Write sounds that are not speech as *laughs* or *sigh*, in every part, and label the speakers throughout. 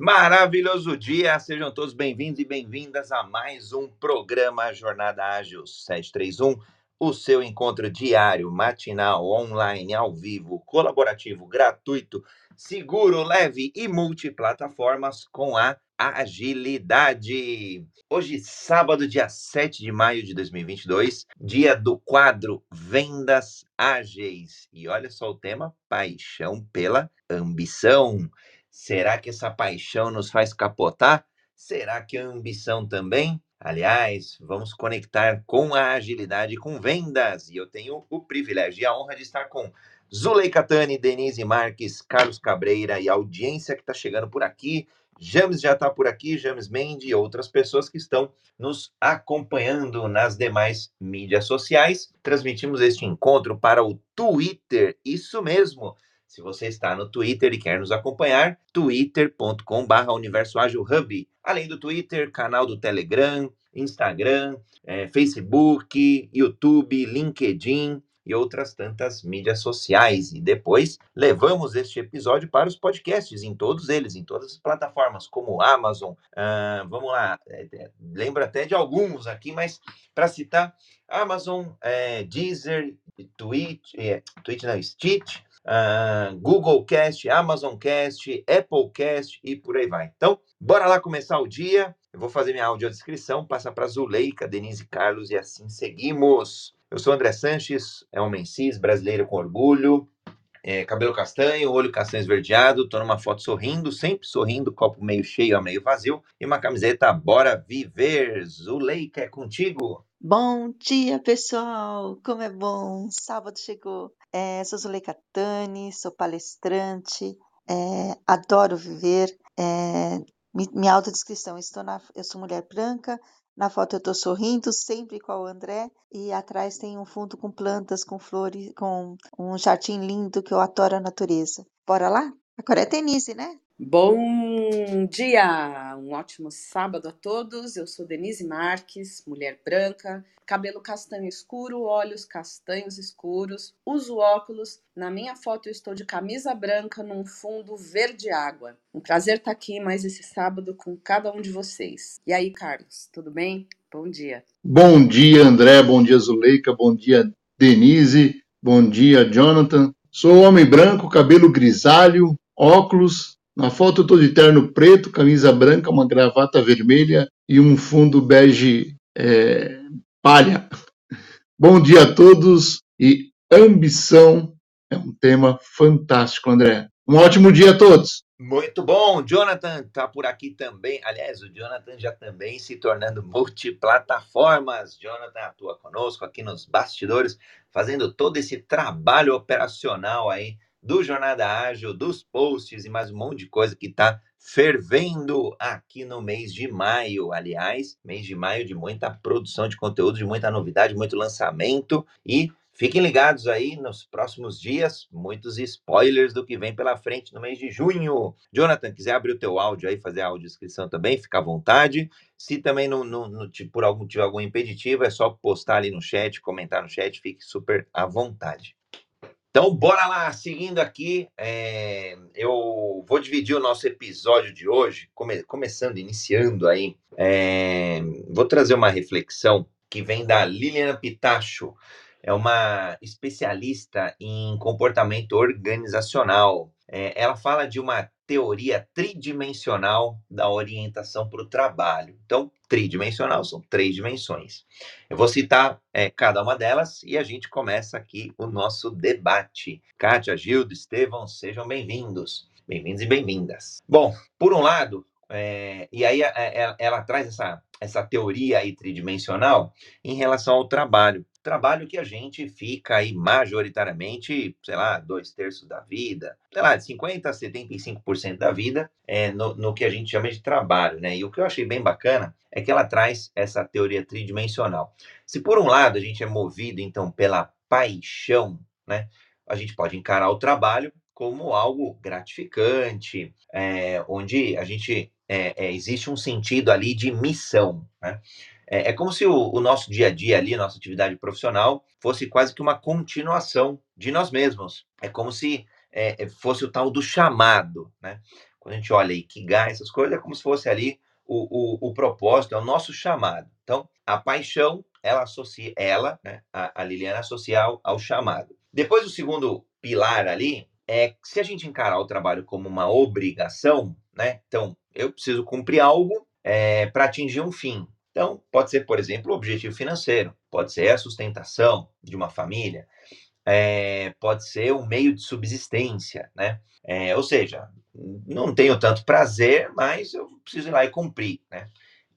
Speaker 1: Maravilhoso dia, sejam todos bem-vindos e bem-vindas a mais um programa Jornada Ágil 731, o seu encontro diário, matinal, online, ao vivo, colaborativo, gratuito, seguro, leve e multiplataformas com a agilidade. Hoje, sábado, dia 7 de maio de 2022, dia do quadro Vendas Ágeis. E olha só o tema: paixão pela ambição. Será que essa paixão nos faz capotar? Será que a ambição também? Aliás, vamos conectar com a agilidade com vendas. E eu tenho o privilégio e a honra de estar com Zuleika Tani, Denise Marques, Carlos Cabreira e a audiência que está chegando por aqui. James já está por aqui, James Mendes e outras pessoas que estão nos acompanhando nas demais mídias sociais. Transmitimos este encontro para o Twitter, isso mesmo. Se você está no Twitter e quer nos acompanhar, twitter.com.br Universo Ágil Hub. Além do Twitter, canal do Telegram, Instagram, é, Facebook, YouTube, LinkedIn e outras tantas mídias sociais. E depois levamos este episódio para os podcasts, em todos eles, em todas as plataformas, como Amazon. Uh, vamos lá, é, é, lembro até de alguns aqui, mas para citar, Amazon, é, Deezer, Twitch, é, Twitch não, Stitch, uh, Google Cast, Amazon Cast, Apple Cast e por aí vai. Então, bora lá começar o dia. Eu vou fazer minha audiodescrição, passar para Zuleika, Denise Carlos e assim seguimos. Eu sou André Sanches, é homem cis, brasileiro com orgulho, é, cabelo castanho, olho castanho esverdeado, tô numa foto sorrindo, sempre sorrindo, copo meio cheio a meio vazio, e uma camiseta Bora Viver. Zuleika, é contigo?
Speaker 2: Bom dia, pessoal! Como é bom! Sábado chegou. É, sou Zuleika Tani, sou palestrante, é, adoro viver. É, minha autodescrição, estou na, eu sou mulher branca, na foto eu estou sorrindo, sempre com o André, e atrás tem um fundo com plantas, com flores, com um jardim lindo que eu adoro a natureza. Bora lá? Agora é Denise, né?
Speaker 3: Bom dia! Um ótimo sábado a todos. Eu sou Denise Marques, mulher branca, cabelo castanho escuro, olhos castanhos escuros, uso óculos. Na minha foto eu estou de camisa branca num fundo verde água. Um prazer estar aqui mais esse sábado com cada um de vocês. E aí, Carlos, tudo bem? Bom dia.
Speaker 4: Bom dia, André. Bom dia, Zuleika. Bom dia, Denise. Bom dia, Jonathan. Sou homem branco, cabelo grisalho, óculos, na foto eu estou de terno preto, camisa branca, uma gravata vermelha e um fundo bege é, palha. *laughs* Bom dia a todos e ambição é um tema fantástico, André. Um ótimo dia a todos.
Speaker 1: Muito bom, Jonathan está por aqui também. Aliás, o Jonathan já também se tornando multiplataformas. Jonathan atua conosco aqui nos bastidores, fazendo todo esse trabalho operacional aí do Jornada Ágil, dos posts e mais um monte de coisa que está fervendo aqui no mês de maio. Aliás, mês de maio de muita produção de conteúdo, de muita novidade, muito lançamento e Fiquem ligados aí nos próximos dias, muitos spoilers do que vem pela frente no mês de junho. Jonathan, quiser abrir o teu áudio aí, fazer a audiodescrição também, fica à vontade. Se também por algum tiver algum impeditivo, é só postar ali no chat, comentar no chat, fique super à vontade. Então, bora lá, seguindo aqui, é, eu vou dividir o nosso episódio de hoje, come, começando, iniciando aí, é, vou trazer uma reflexão que vem da Liliana Pitacho, é uma especialista em comportamento organizacional. É, ela fala de uma teoria tridimensional da orientação para o trabalho. Então, tridimensional são três dimensões. Eu vou citar é, cada uma delas e a gente começa aqui o nosso debate. Kátia, Gildo, Estevão, sejam bem-vindos. Bem-vindos e bem-vindas. Bom, por um lado, é, e aí ela, é, é, ela traz essa, essa teoria aí tridimensional em relação ao trabalho trabalho que a gente fica aí majoritariamente, sei lá, dois terços da vida, sei lá, de 50% a 75% da vida é, no, no que a gente chama de trabalho, né? E o que eu achei bem bacana é que ela traz essa teoria tridimensional. Se por um lado a gente é movido, então, pela paixão, né? A gente pode encarar o trabalho como algo gratificante, é, onde a gente é, existe um sentido ali de missão, né? É, é como se o, o, nosso dia a dia ali, nossa atividade profissional, fosse quase que uma continuação de nós mesmos. É como se é, é fosse o tal do chamado, né? quando a gente olha Ikigai, essas coisas, é como se fosse ali o, o, o propósito, é o nosso chamado. Então, a paixão, ela associa, ela, né, a, a Liliana associa ao, ao chamado. Depois, o segundo pilar ali é se a gente encarar o trabalho como uma obrigação, né? Então, eu preciso cumprir algo é, para atingir um fim. Então, pode ser, por exemplo, o objetivo financeiro, pode ser a sustentação de uma família, é, pode ser um meio de subsistência, né? É, ou seja, não tenho tanto prazer, mas eu preciso ir lá e cumprir, né?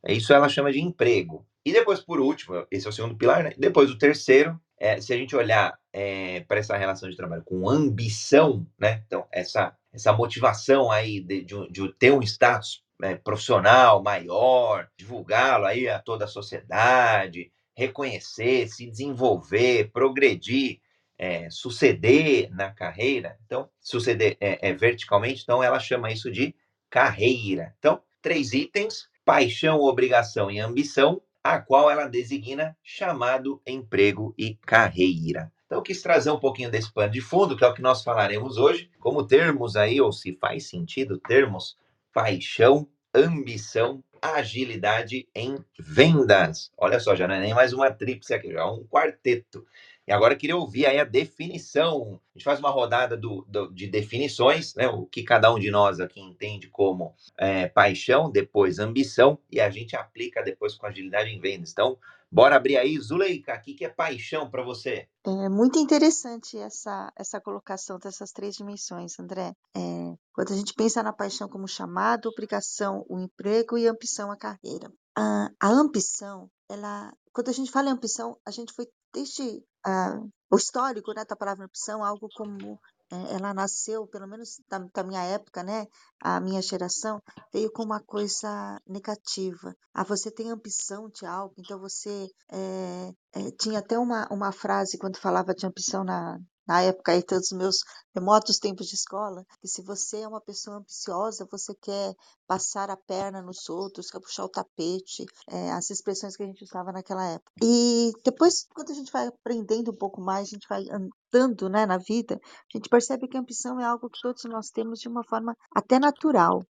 Speaker 1: Isso ela chama de emprego. E depois, por último, esse é o segundo pilar, né? Depois, o terceiro, é, se a gente olhar é, para essa relação de trabalho com ambição, né? Então, essa, essa motivação aí de, de, de ter um status é, profissional maior, divulgá-lo aí a toda a sociedade, reconhecer, se desenvolver, progredir, é, suceder na carreira. Então, suceder é, é, verticalmente, então ela chama isso de carreira. Então, três itens: paixão, obrigação e ambição, a qual ela designa chamado, emprego e carreira. Então, eu quis trazer um pouquinho desse pano de fundo, que é o que nós falaremos hoje, como termos aí, ou se faz sentido termos paixão, ambição, agilidade em vendas. Olha só, já não é nem mais uma tríplice aqui, já é um quarteto. E agora queria ouvir aí a definição. A gente faz uma rodada do, do, de definições, né? O que cada um de nós aqui entende como é, paixão, depois ambição, e a gente aplica depois com agilidade em vendas. Então, bora abrir aí. Zuleika, o que, que é paixão para você?
Speaker 2: É muito interessante essa, essa colocação dessas três dimensões, André. É, quando a gente pensa na paixão como chamado, obrigação, o emprego e ambição, a carreira. A, a ambição, ela, quando a gente fala em ambição, a gente foi desde ah, o histórico né, da palavra opção, algo como é, ela nasceu, pelo menos da, da, minha época, né, a minha geração, veio com uma coisa negativa. Ah, você tem ambição de algo, então você é, é, tinha até uma, uma frase quando falava de ambição na, na época aí todos os meus remotos tempos de escola, que se você é uma pessoa ambiciosa, você quer passar a perna nos outros, quer puxar o tapete, é, as expressões que a gente usava naquela época. E depois, quando a gente vai aprendendo um pouco mais, a gente vai andando né, na vida, a gente percebe que a ambição é algo que todos nós temos de uma forma até natural.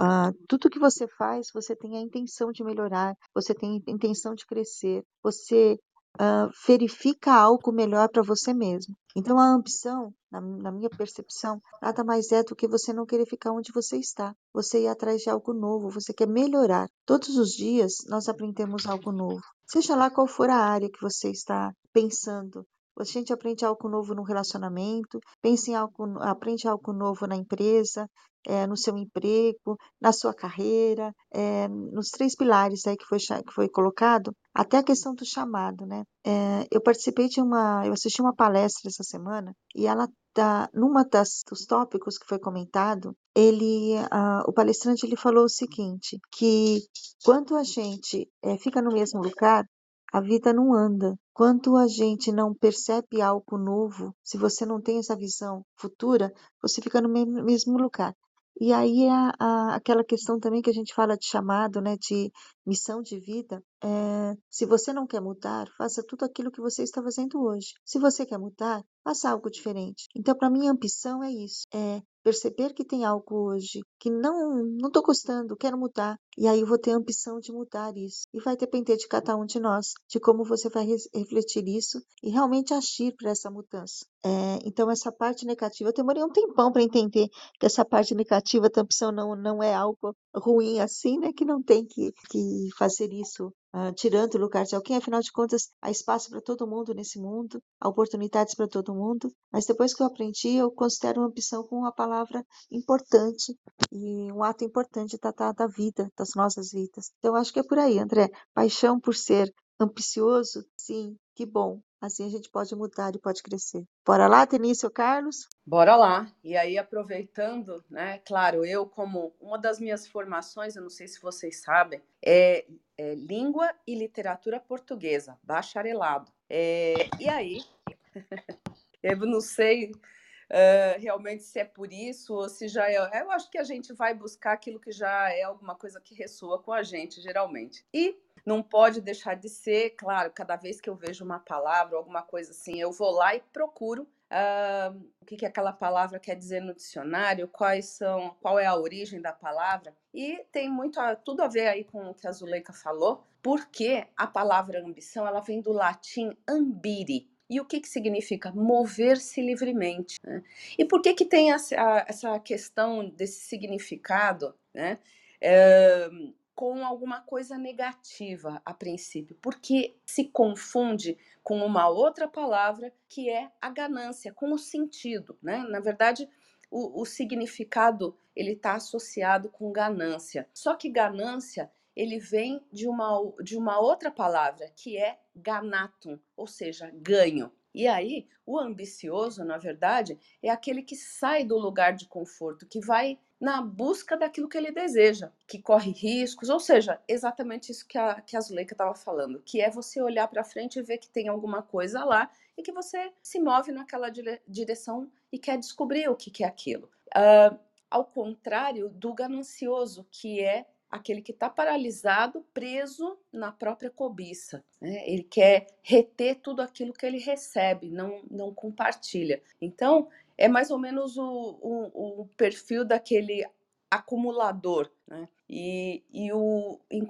Speaker 2: Uh, tudo que você faz, você tem a intenção de melhorar, você tem a intenção de crescer, você uh, verifica algo melhor para você mesmo. Então, a ambição, na, na, minha percepção, nada mais é do que você não querer ficar onde você está. Você ir atrás de algo novo, você quer melhorar. Todos os dias nós aprendemos algo novo. Seja lá qual for a área que você está pensando, a gente aprende algo novo no relacionamento, pensa em algo, aprende algo novo na empresa, é, no seu emprego, na sua carreira, é, nos três pilares aí que foi, que foi colocado, até a questão do chamado, né? É, eu participei de uma, eu assisti uma palestra essa semana e ela tá, numa das dos tópicos que foi comentado, ele, o palestrante ele falou o seguinte, que quando a gente fica no mesmo lugar, a vida não anda. Quando a gente não percebe algo novo, se você não tem essa visão futura, você fica no mesmo lugar. E aí a, a, aquela questão também que a gente fala de chamado, né, de missão de vida, é, se você não quer mudar, faça tudo aquilo que você está fazendo hoje. Se você quer mudar, faça algo diferente. Então, para mim, a ambição é isso, é perceber que tem algo hoje que não não estou gostando, quero mudar. E aí eu vou ter a ambição de mudar isso. E vai depender de cada um de nós, de como você vai refletir isso e realmente agir para essa mudança. É, então, essa parte negativa, eu demorei um tempão para entender que essa parte negativa da ambição não, não é algo ruim assim, né? Que não tem que, que fazer isso uh, tirando o lugar de alguém. Afinal de contas, há espaço para todo mundo nesse mundo, há oportunidades para todo mundo. Mas depois que eu aprendi, eu considero uma ambição como uma palavra importante e um ato importante da, da, da vida, das nossas vidas. Então, acho que é por aí, André. Paixão por ser ambicioso, sim, que bom. Assim a gente pode mudar e pode crescer. Bora lá, Tenício Carlos?
Speaker 3: Bora lá. E aí, aproveitando, né? Claro, eu, como uma das minhas formações, eu não sei se vocês sabem, é, é língua e literatura portuguesa, bacharelado. É, e aí, *laughs* eu não sei uh, realmente se é por isso ou se já é. Eu acho que a gente vai buscar aquilo que já é alguma coisa que ressoa com a gente, geralmente. E não pode deixar de ser, claro, cada vez que eu vejo uma palavra, alguma coisa assim, eu vou lá e procuro uh, o que, que aquela palavra quer dizer no dicionário, quais são, qual é a origem da palavra, e tem muito a, tudo a ver aí com o que a Zuleika falou, porque a palavra ambição ela vem do latim ambire, e o que, que significa? Mover-se livremente. Né? E por que, que tem essa, essa questão desse significado né? É, com alguma coisa negativa a princípio? Porque se confunde com uma outra palavra que é a ganância, com o sentido. Né? Na verdade, o, o significado ele está associado com ganância. Só que ganância ele vem de uma, de uma outra palavra, que é ganatum, ou seja, ganho. E aí, o ambicioso, na verdade, é aquele que sai do lugar de conforto, que vai na busca daquilo que ele deseja, que corre riscos, ou seja, exatamente isso que a, que a Zuleika estava falando, que é você olhar para frente e ver que tem alguma coisa lá e que você se move naquela dire direção e quer descobrir o que, que é aquilo. Uh, ao contrário do ganancioso, que é aquele que está paralisado, preso na própria cobiça. Né? Ele quer reter tudo aquilo que ele recebe, não, não compartilha. Então, é mais ou menos o, o, o perfil daquele acumulador. Né? E, e o, em,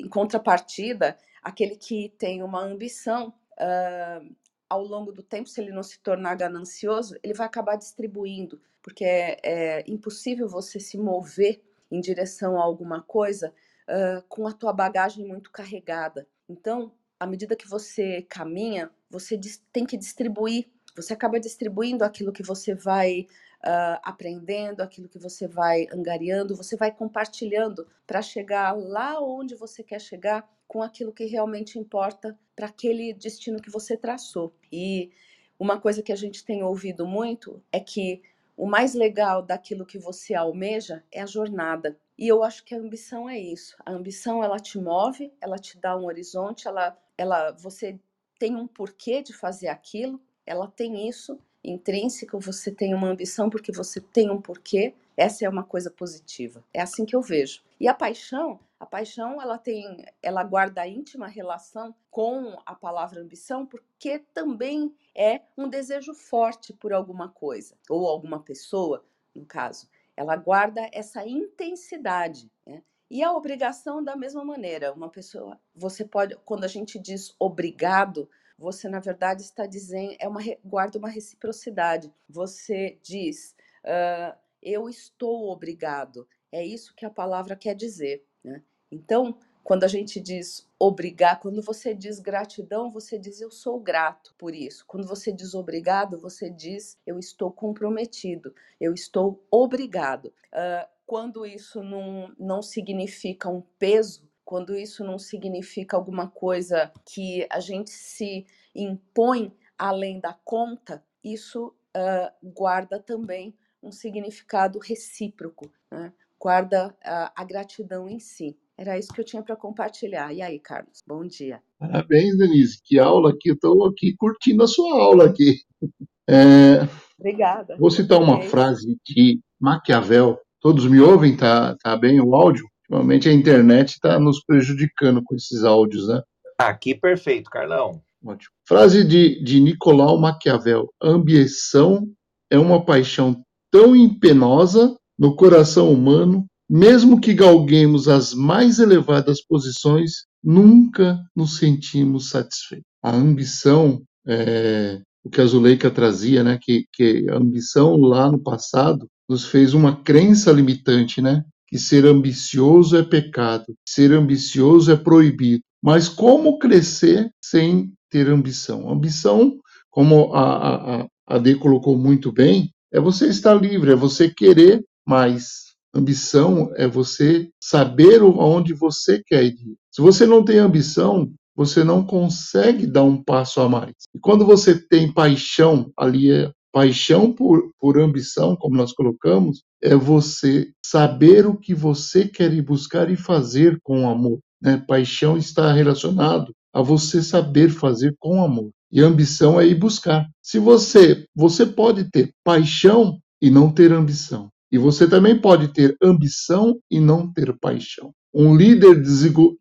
Speaker 3: em contrapartida, aquele que tem uma ambição. Uh, ao longo do tempo, se ele não se tornar ganancioso, ele vai acabar distribuindo, porque é, é impossível você se mover em direção a alguma coisa uh, com a tua bagagem muito carregada. Então, à medida que você caminha, você tem que distribuir. Você acaba distribuindo aquilo que você vai uh, aprendendo, aquilo que você vai angariando, você vai compartilhando para chegar lá onde você quer chegar com aquilo que realmente importa para aquele destino que você traçou. E uma coisa que a gente tem ouvido muito é que o mais legal daquilo que você almeja é a jornada. E eu acho que a ambição é isso. A ambição ela te move, ela te dá um horizonte, ela, ela, você tem um porquê de fazer aquilo. Ela tem isso intrínseco. Você tem uma ambição porque você tem um porquê. Essa é uma coisa positiva. É assim que eu vejo. E a paixão, a paixão ela tem, ela guarda íntima relação com a palavra ambição, porque também é um desejo forte por alguma coisa ou alguma pessoa, no caso. Ela guarda essa intensidade, né? E a obrigação da mesma maneira. Uma pessoa, você pode, quando a gente diz obrigado, você na verdade está dizendo, é uma guarda uma reciprocidade. Você diz, uh, eu estou obrigado. É isso que a palavra quer dizer. Né? Então, quando a gente diz obrigar, quando você diz gratidão, você diz eu sou grato por isso. Quando você diz obrigado, você diz eu estou comprometido, eu estou obrigado. Uh, quando isso não, não significa um peso, quando isso não significa alguma coisa que a gente se impõe além da conta, isso uh, guarda também um significado recíproco, né? guarda a, a gratidão em si. Era isso que eu tinha para compartilhar. E aí, Carlos, bom dia.
Speaker 4: Parabéns, Denise. Que aula aqui. Eu estou aqui curtindo a sua aula aqui. *laughs* É,
Speaker 3: Obrigada.
Speaker 4: Vou citar uma é frase de Maquiavel. Todos me ouvem? Tá, tá bem o áudio? Ultimamente a internet está nos prejudicando com esses áudios, né?
Speaker 1: Aqui perfeito, Carlão.
Speaker 4: Ótimo. Frase de, de Nicolau Maquiavel: ambição é uma paixão tão impenosa no coração humano, mesmo que galguemos as mais elevadas posições, nunca nos sentimos satisfeitos. A ambição, é, o que a Zuleika trazia, né, que, que a ambição lá no passado nos fez uma crença limitante, né, que ser ambicioso é pecado, ser ambicioso é proibido. Mas como crescer sem ter ambição? Ambição, como a, a, a Dê colocou muito bem, é você estar livre, é você querer mais. Ambição é você saber aonde você quer ir. Se você não tem ambição, você não consegue dar um passo a mais. E quando você tem paixão, ali é paixão por, por ambição, como nós colocamos, é você saber o que você quer ir buscar e fazer com amor. Né? Paixão está relacionado a você saber fazer com amor. E ambição é ir buscar. Se você, você pode ter paixão e não ter ambição. E você também pode ter ambição e não ter paixão. Um líder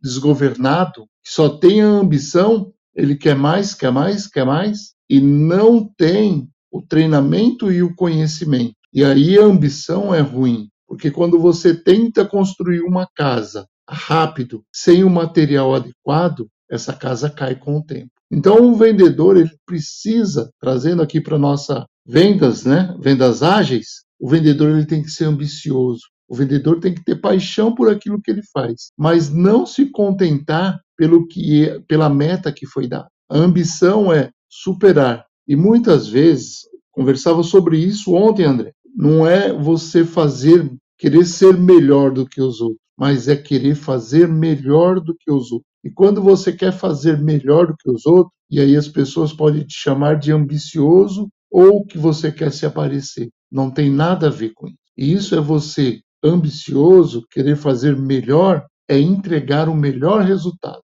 Speaker 4: desgovernado que só tem a ambição, ele quer mais, quer mais, quer mais e não tem o treinamento e o conhecimento. E aí a ambição é ruim, porque quando você tenta construir uma casa rápido, sem o material adequado, essa casa cai com o tempo. Então o vendedor ele precisa, trazendo aqui para nossa vendas, né, vendas ágeis, o vendedor ele tem que ser ambicioso. O vendedor tem que ter paixão por aquilo que ele faz, mas não se contentar pelo que é, pela meta que foi dada. A ambição é superar. E muitas vezes conversava sobre isso ontem, André. Não é você fazer querer ser melhor do que os outros, mas é querer fazer melhor do que os outros. E quando você quer fazer melhor do que os outros, e aí as pessoas podem te chamar de ambicioso ou que você quer se aparecer. Não tem nada a ver com isso. E isso é você ambicioso, querer fazer melhor, é entregar o melhor resultado.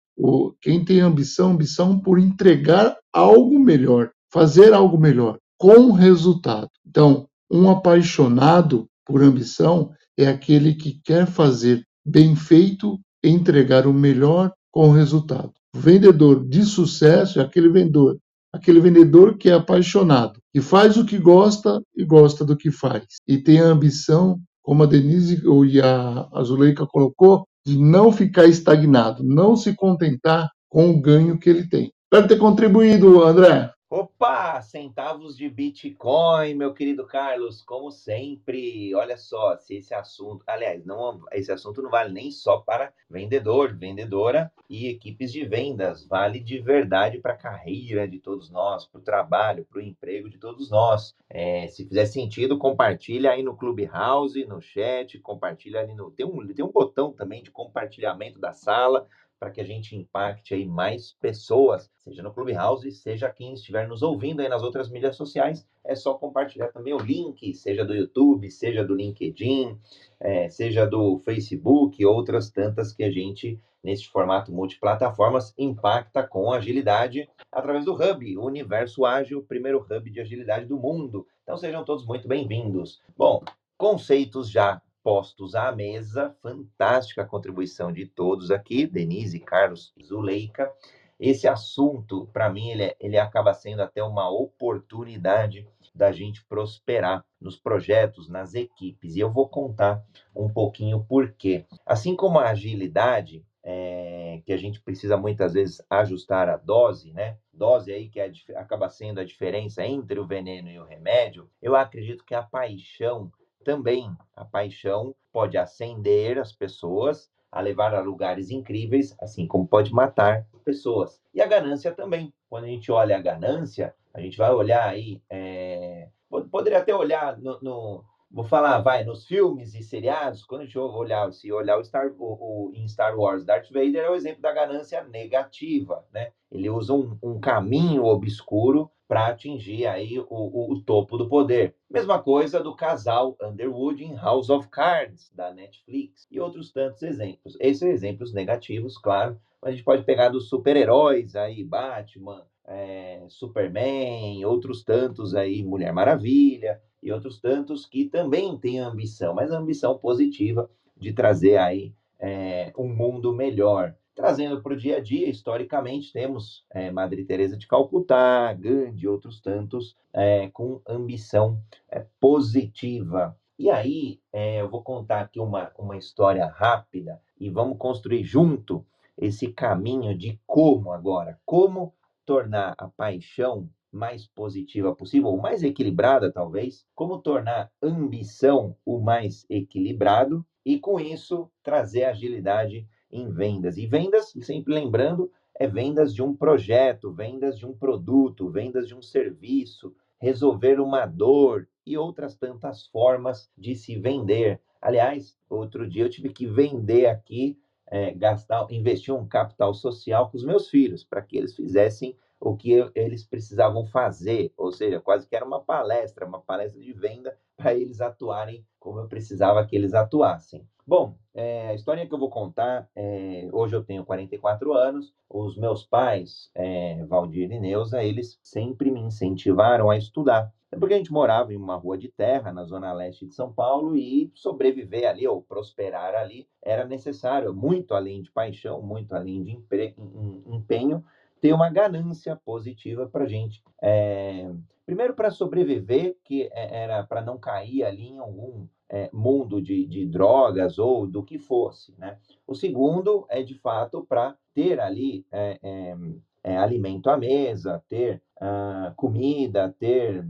Speaker 4: Quem tem ambição, ambição por entregar algo melhor, fazer algo melhor, com resultado. Então, um apaixonado por ambição é aquele que quer fazer bem feito, entregar o melhor com resultado. O vendedor de sucesso é aquele vendedor, aquele vendedor que é apaixonado, que faz o que gosta e gosta do que faz, e tem a ambição, como a Denise e a Azuleika colocou, de não ficar estagnado, não se contentar com o ganho que ele tem. Espero ter contribuído, André.
Speaker 1: Opa, centavos de Bitcoin, meu querido Carlos, como sempre. Olha só, se esse assunto, aliás, não, esse assunto não vale nem só para vendedor, vendedora e equipes de vendas, vale de verdade para a carreira de todos nós, para o trabalho, para o emprego de todos nós. É, se fizer sentido, compartilha aí no Clubhouse, no chat, compartilha ali no. Tem um, tem um botão também de compartilhamento da sala para que a gente impacte aí mais pessoas, seja no Clubhouse, seja quem estiver nos ouvindo aí nas outras mídias sociais. É só compartilhar também o link, seja do YouTube, seja do LinkedIn, é, seja do Facebook, outras tantas que a gente, nesse formato multiplataformas, impacta com agilidade através do Hub, o Universo Ágil, o primeiro hub de agilidade do mundo. Então sejam todos muito bem-vindos. Bom, conceitos já postos à mesa. Fantástica contribuição de todos aqui, Denise, Carlos, Zuleika. Esse assunto, para mim, ele, é, ele acaba sendo até uma oportunidade da gente prosperar nos projetos, nas equipes. E eu vou contar um pouquinho por quê. Assim como a agilidade, é, que a gente precisa muitas vezes ajustar a dose, né? Dose aí que é, acaba sendo a diferença entre o veneno e o remédio. Eu acredito que a paixão também a paixão pode acender as pessoas, a levar a lugares incríveis, assim como pode matar pessoas. E a ganância também. Quando a gente olha a ganância, a gente vai olhar aí, é... poderia até olhar no, no, vou falar, vai, nos filmes e seriados, quando a gente olhar, se olhar o Star, o, o, em Star Wars, Darth Vader é o exemplo da ganância negativa, né? Ele usa um, um caminho obscuro para atingir aí o, o, o, topo do poder. Mesma coisa do casal Underwood em House of Cards, da Netflix, e outros tantos exemplos. Esses são exemplos negativos, claro, mas a gente pode pegar dos super-heróis aí, Batman, é, Superman, outros tantos aí, Mulher Maravilha, e outros tantos que também têm ambição, mas ambição positiva de trazer aí é, um mundo melhor. Trazendo para o dia a dia, historicamente, temos é, Madre Teresa de Calcutá, Gandhi outros tantos é, com ambição é, positiva. E aí, eu vou contar aqui uma, uma história rápida e vamos construir junto esse caminho de como agora, como tornar a paixão mais positiva possível, ou mais equilibrada talvez, como tornar ambição o mais equilibrado e com isso trazer agilidade em vendas. E vendas, sempre lembrando, é vendas de um projeto, vendas de um produto, vendas de um serviço, resolver uma dor e outras tantas formas de se vender. Aliás, outro dia eu tive que vender aqui, é, gastar, investir um capital social com os meus filhos, para que eles fizessem o que eles precisavam fazer, ou seja, quase que era uma palestra, uma palestra de venda *laughs* para eles atuarem como eu precisava que eles atuassem. Bom, é, a história que eu vou contar, é, hoje eu tenho 44 anos, os meus pais, é, Valdir e Neuza, eles sempre me incentivaram a estudar. É porque a gente morava em uma rua de terra, na zona leste de São Paulo, e sobreviver ali, ou prosperar ali, era necessário, muito além de paixão, muito além de empenho, ter uma ganância positiva para a gente é, Primeiro, para sobreviver, que é, era para não cair ali em algum é, mundo de, de, drogas ou do que fosse. Né? O segundo é, de fato, para ter ali é, alimento à mesa, ter uh, comida, ter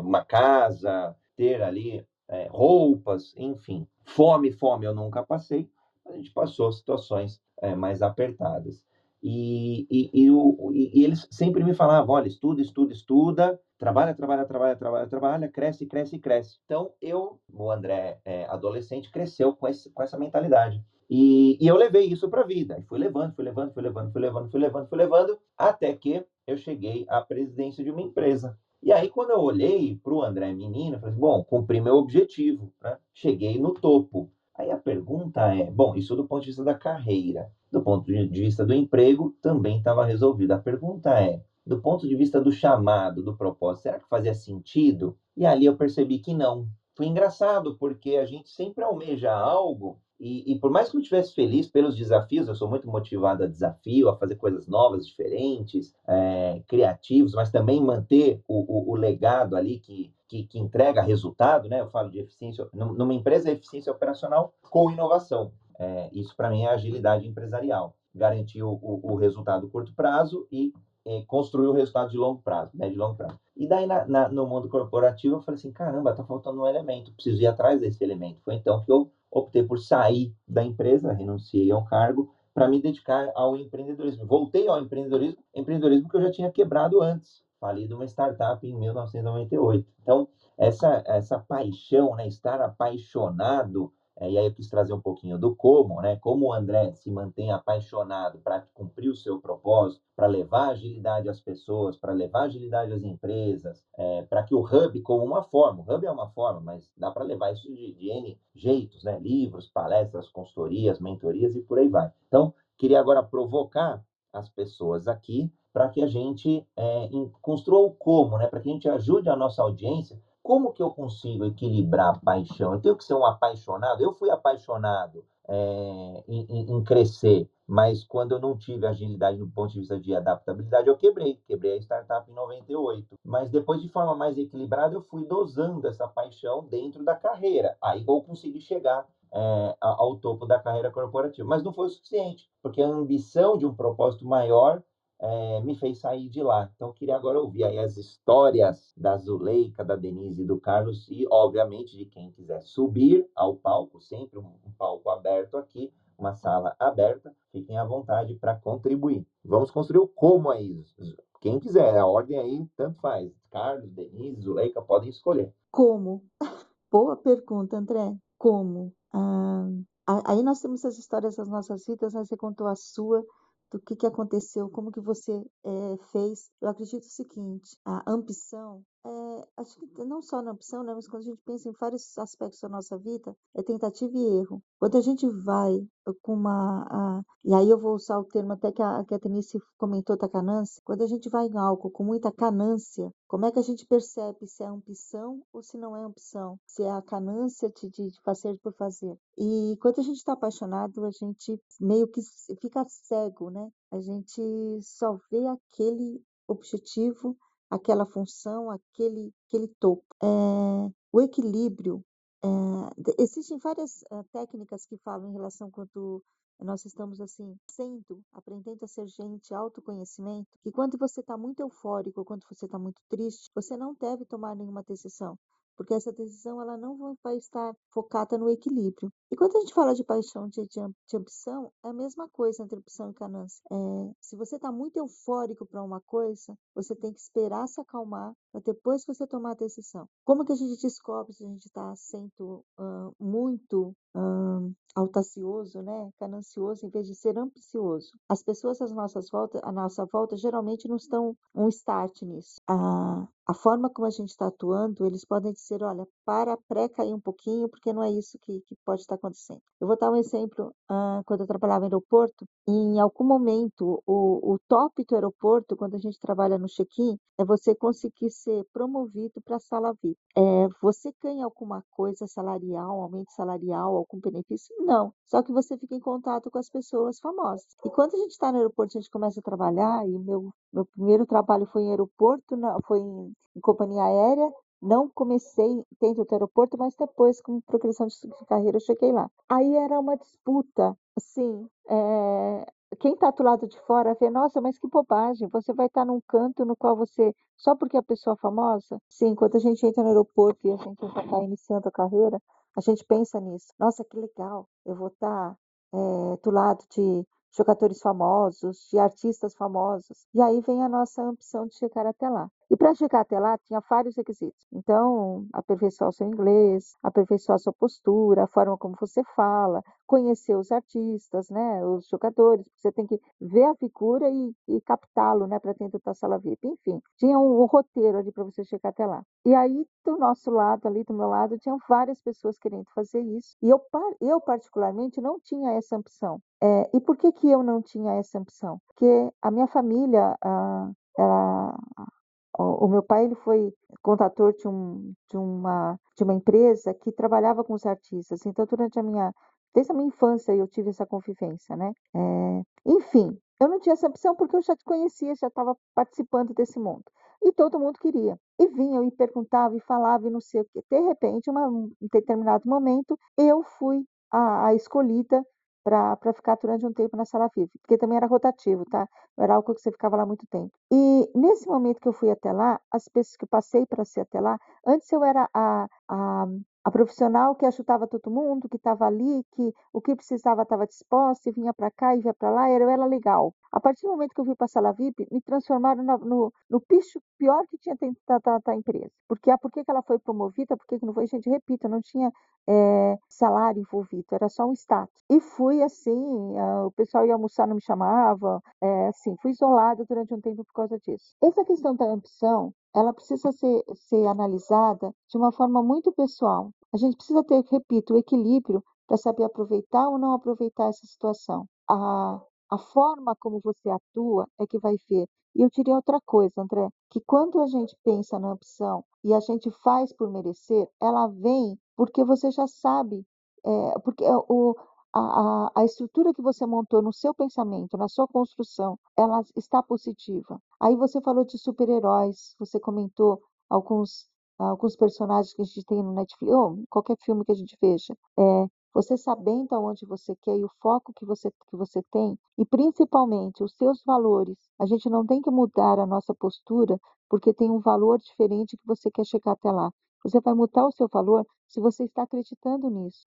Speaker 1: uma casa, ter ali roupas, enfim. Fome, fome eu nunca passei, a gente passou situações mais apertadas. E, e, e, o, e, eles sempre me falavam: olha, estuda, estuda, estuda, trabalha, trabalha, trabalha, trabalha, trabalha, cresce, cresce, cresce. Então, eu, o André, é, adolescente, cresceu com, esse, com essa mentalidade. E, eu levei isso para a vida. E fui levando, fui levando, fui levando, fui levando, fui levando, fui levando, até que eu cheguei à presidência de uma empresa. E aí, quando eu olhei para o André menino, eu falei: assim, bom, cumpri meu objetivo, né? cheguei no topo. Aí a pergunta é: bom, isso do ponto de vista da carreira, do ponto de vista do emprego, também estava resolvido. A pergunta é: do ponto de vista do chamado, do propósito, será que fazia sentido? E ali eu percebi que não. Foi engraçado, porque a gente sempre almeja algo e, e, por mais que eu estivesse feliz pelos desafios, eu sou muito motivado a desafio, a fazer coisas novas, diferentes, é, criativos, mas também manter o, o, o legado ali que, que, que, entrega resultado, né? Eu falo de eficiência, numa empresa é eficiência operacional com inovação. É, isso para mim é agilidade empresarial. Garantir o, o, o resultado curto prazo e construir o resultado de longo prazo, médio e longo prazo. E daí na, na, no mundo corporativo eu falei assim, caramba, tá faltando um elemento, preciso ir atrás desse elemento. Foi então que eu optei por sair da empresa, renunciei ao cargo para me dedicar ao empreendedorismo. Voltei ao empreendedorismo, empreendedorismo que eu já tinha quebrado antes. Falei de uma startup em 1998. Então, essa, essa paixão, né, estar apaixonado é, e aí eu quis trazer um pouquinho do como, né? Como o André se mantém apaixonado para cumprir o seu propósito, para levar agilidade às pessoas, para levar agilidade às empresas, é, para que o Hub, como uma forma, o Hub é uma forma, mas dá para levar isso de, de N jeitos, né? Livros, palestras, consultorias, mentorias e por aí vai. Então, queria agora provocar as pessoas aqui para que a gente é, construa o como, né? Para que a gente ajude a nossa audiência como que eu consigo equilibrar a paixão? Eu tenho que ser um apaixonado? Eu fui apaixonado é, em, em, em, crescer, mas quando eu não tive agilidade do ponto de vista de adaptabilidade, eu quebrei. Quebrei a startup em 98. Mas depois, de forma mais equilibrada, eu fui dosando essa paixão dentro da carreira. Aí eu consegui chegar é, ao topo da carreira corporativa. Mas não foi o suficiente, porque a ambição de um propósito maior é, me fez sair de lá. Então, queria agora ouvir aí as histórias da Zuleika, da Denise e do Carlos, e, obviamente, de quem quiser subir ao palco, sempre um, um palco aberto aqui, uma sala aberta, fiquem à vontade para contribuir. Vamos construir o como aí. Quem quiser, a ordem aí, tanto faz. Carlos, Denise, Zuleika, podem escolher.
Speaker 2: Como? *laughs* Boa pergunta, André. Como? Ah, aí nós temos as histórias das nossas vidas, né? você contou a sua, do que, que aconteceu, como que você é, fez. Eu acredito o seguinte, a ambição, é, acho que não só na ambição, né, mas quando a gente pensa em vários aspectos da nossa vida, é tentativa e erro. Quando a gente vai com uma. A, e aí eu vou usar o termo até que a, que a Tenice comentou da canância. Quando a gente vai em álcool com muita canância, como é que a gente percebe se é ambição ou se não é ambição? Se é a canância de, de, de fazer por fazer. E quando a gente está apaixonado, a gente meio que fica cego, né? A gente só vê aquele objetivo, aquela função, aquele, aquele topo. É, o equilíbrio é, existem várias uh, técnicas que falam em relação quando nós estamos assim, sendo, aprendendo a ser gente, autoconhecimento, que quando você está muito eufórico, quando você está muito triste, você não deve tomar nenhuma decisão porque essa decisão ela não vai estar focada no equilíbrio. E quando a gente fala de paixão, de, de, de ambição, é a mesma coisa entre ambição e ganância. É, se você está muito eufórico para uma coisa, você tem que esperar se acalmar para depois você tomar a decisão. Como que a gente descobre se a gente está sendo uh, muito uh, né, ganancioso, em vez de ser ambicioso? As pessoas às nossas voltas, à nossa volta geralmente não estão um start nisso. A, a forma como a gente está atuando, eles podem dizer, olha, para pré-cair um pouquinho, porque não é isso que, que pode estar acontecendo. Eu vou dar um exemplo, uh, quando eu trabalhava no aeroporto, em algum momento, o, o top do aeroporto, quando a gente trabalha no check-in, é você conseguir ser promovido para a sala VIP. É, você ganha alguma coisa salarial, aumento salarial, algum benefício? Não. Só que você fica em contato com as pessoas famosas. E quando a gente está no aeroporto, a gente começa a trabalhar, e meu, meu primeiro trabalho foi em aeroporto, foi em, em companhia aérea, não comecei dentro do aeroporto, mas depois, com progressão de carreira, eu cheguei lá. Aí era uma disputa, assim, é, quem está do lado de fora vê, nossa, mas que bobagem, você vai estar tá num canto no qual você, só porque a pessoa é famosa? Sim, quando a gente entra no aeroporto e a gente está iniciando a carreira, a gente pensa nisso. Nossa, que legal, eu vou estar tá, é, do lado de jogadores famosos, de artistas famosos. E aí vem a nossa ambição de chegar até lá. E para chegar até lá, tinha vários requisitos. Então, aperfeiçoar o seu inglês, aperfeiçoar a sua postura, a forma como você fala, conhecer os artistas, né, os jogadores. Você tem que ver a figura e, e captá-lo, né, para dentro da sala VIP. Enfim, tinha um, um roteiro ali para você chegar até lá. E aí, do nosso lado, ali do meu lado, tinham várias pessoas querendo fazer isso. E eu, eu particularmente, não tinha essa ambição. É, e por que, que eu não tinha essa ambição? Porque a minha família, ah, ela o meu pai ele foi contator de, um, de, uma, de uma empresa que trabalhava com os artistas. Então, durante a minha, desde a minha infância, eu tive essa convivência, né? É, enfim, eu não tinha essa opção porque eu já te conhecia, já estava participando desse mundo. E todo mundo queria. E vinham e perguntavam e falavam e não sei o quê. De repente, uma, um determinado momento, eu fui a, a escolhida para ficar durante um tempo na sala VIP, porque também era rotativo, tá? Era algo que você ficava lá muito tempo. E nesse momento que eu fui até lá, as pessoas que eu passei para ser até lá, antes eu era a, a a profissional que ajudava todo mundo, que estava ali, que o que precisava estava disposta e vinha para cá e vinha para lá, era ela legal. A partir do momento que eu fui para a sala VIP, me transformaram no, no, no bicho pior que tinha da, da, da, empresa. Porque ah, por que, ela foi promovida, por que, não foi? Gente, repita, não tinha é, salário envolvido, era só um status. E fui assim, o pessoal ia almoçar, não me chamava, é, assim, fui isolada durante um tempo por causa disso. Essa questão da ambição, ela precisa ser, ser analisada de uma forma muito pessoal. A gente precisa ter, repito, o equilíbrio para saber aproveitar ou não aproveitar essa situação. A, a forma como você atua é que vai ver. E eu diria outra coisa, André, que quando a gente pensa na opção e a gente faz por merecer, ela vem porque você já sabe, é, porque é o, a, a, estrutura que você montou no seu pensamento, na sua construção, ela está positiva. Aí você falou de super-heróis, você comentou alguns, alguns personagens que a gente tem no Netflix, ou qualquer filme que a gente veja. É, você sabendo aonde você quer e o foco que você, que você tem, e principalmente os seus valores. A gente não tem que mudar a nossa postura porque tem um valor diferente que você quer chegar até lá. Você vai mudar o seu valor se você está acreditando nisso.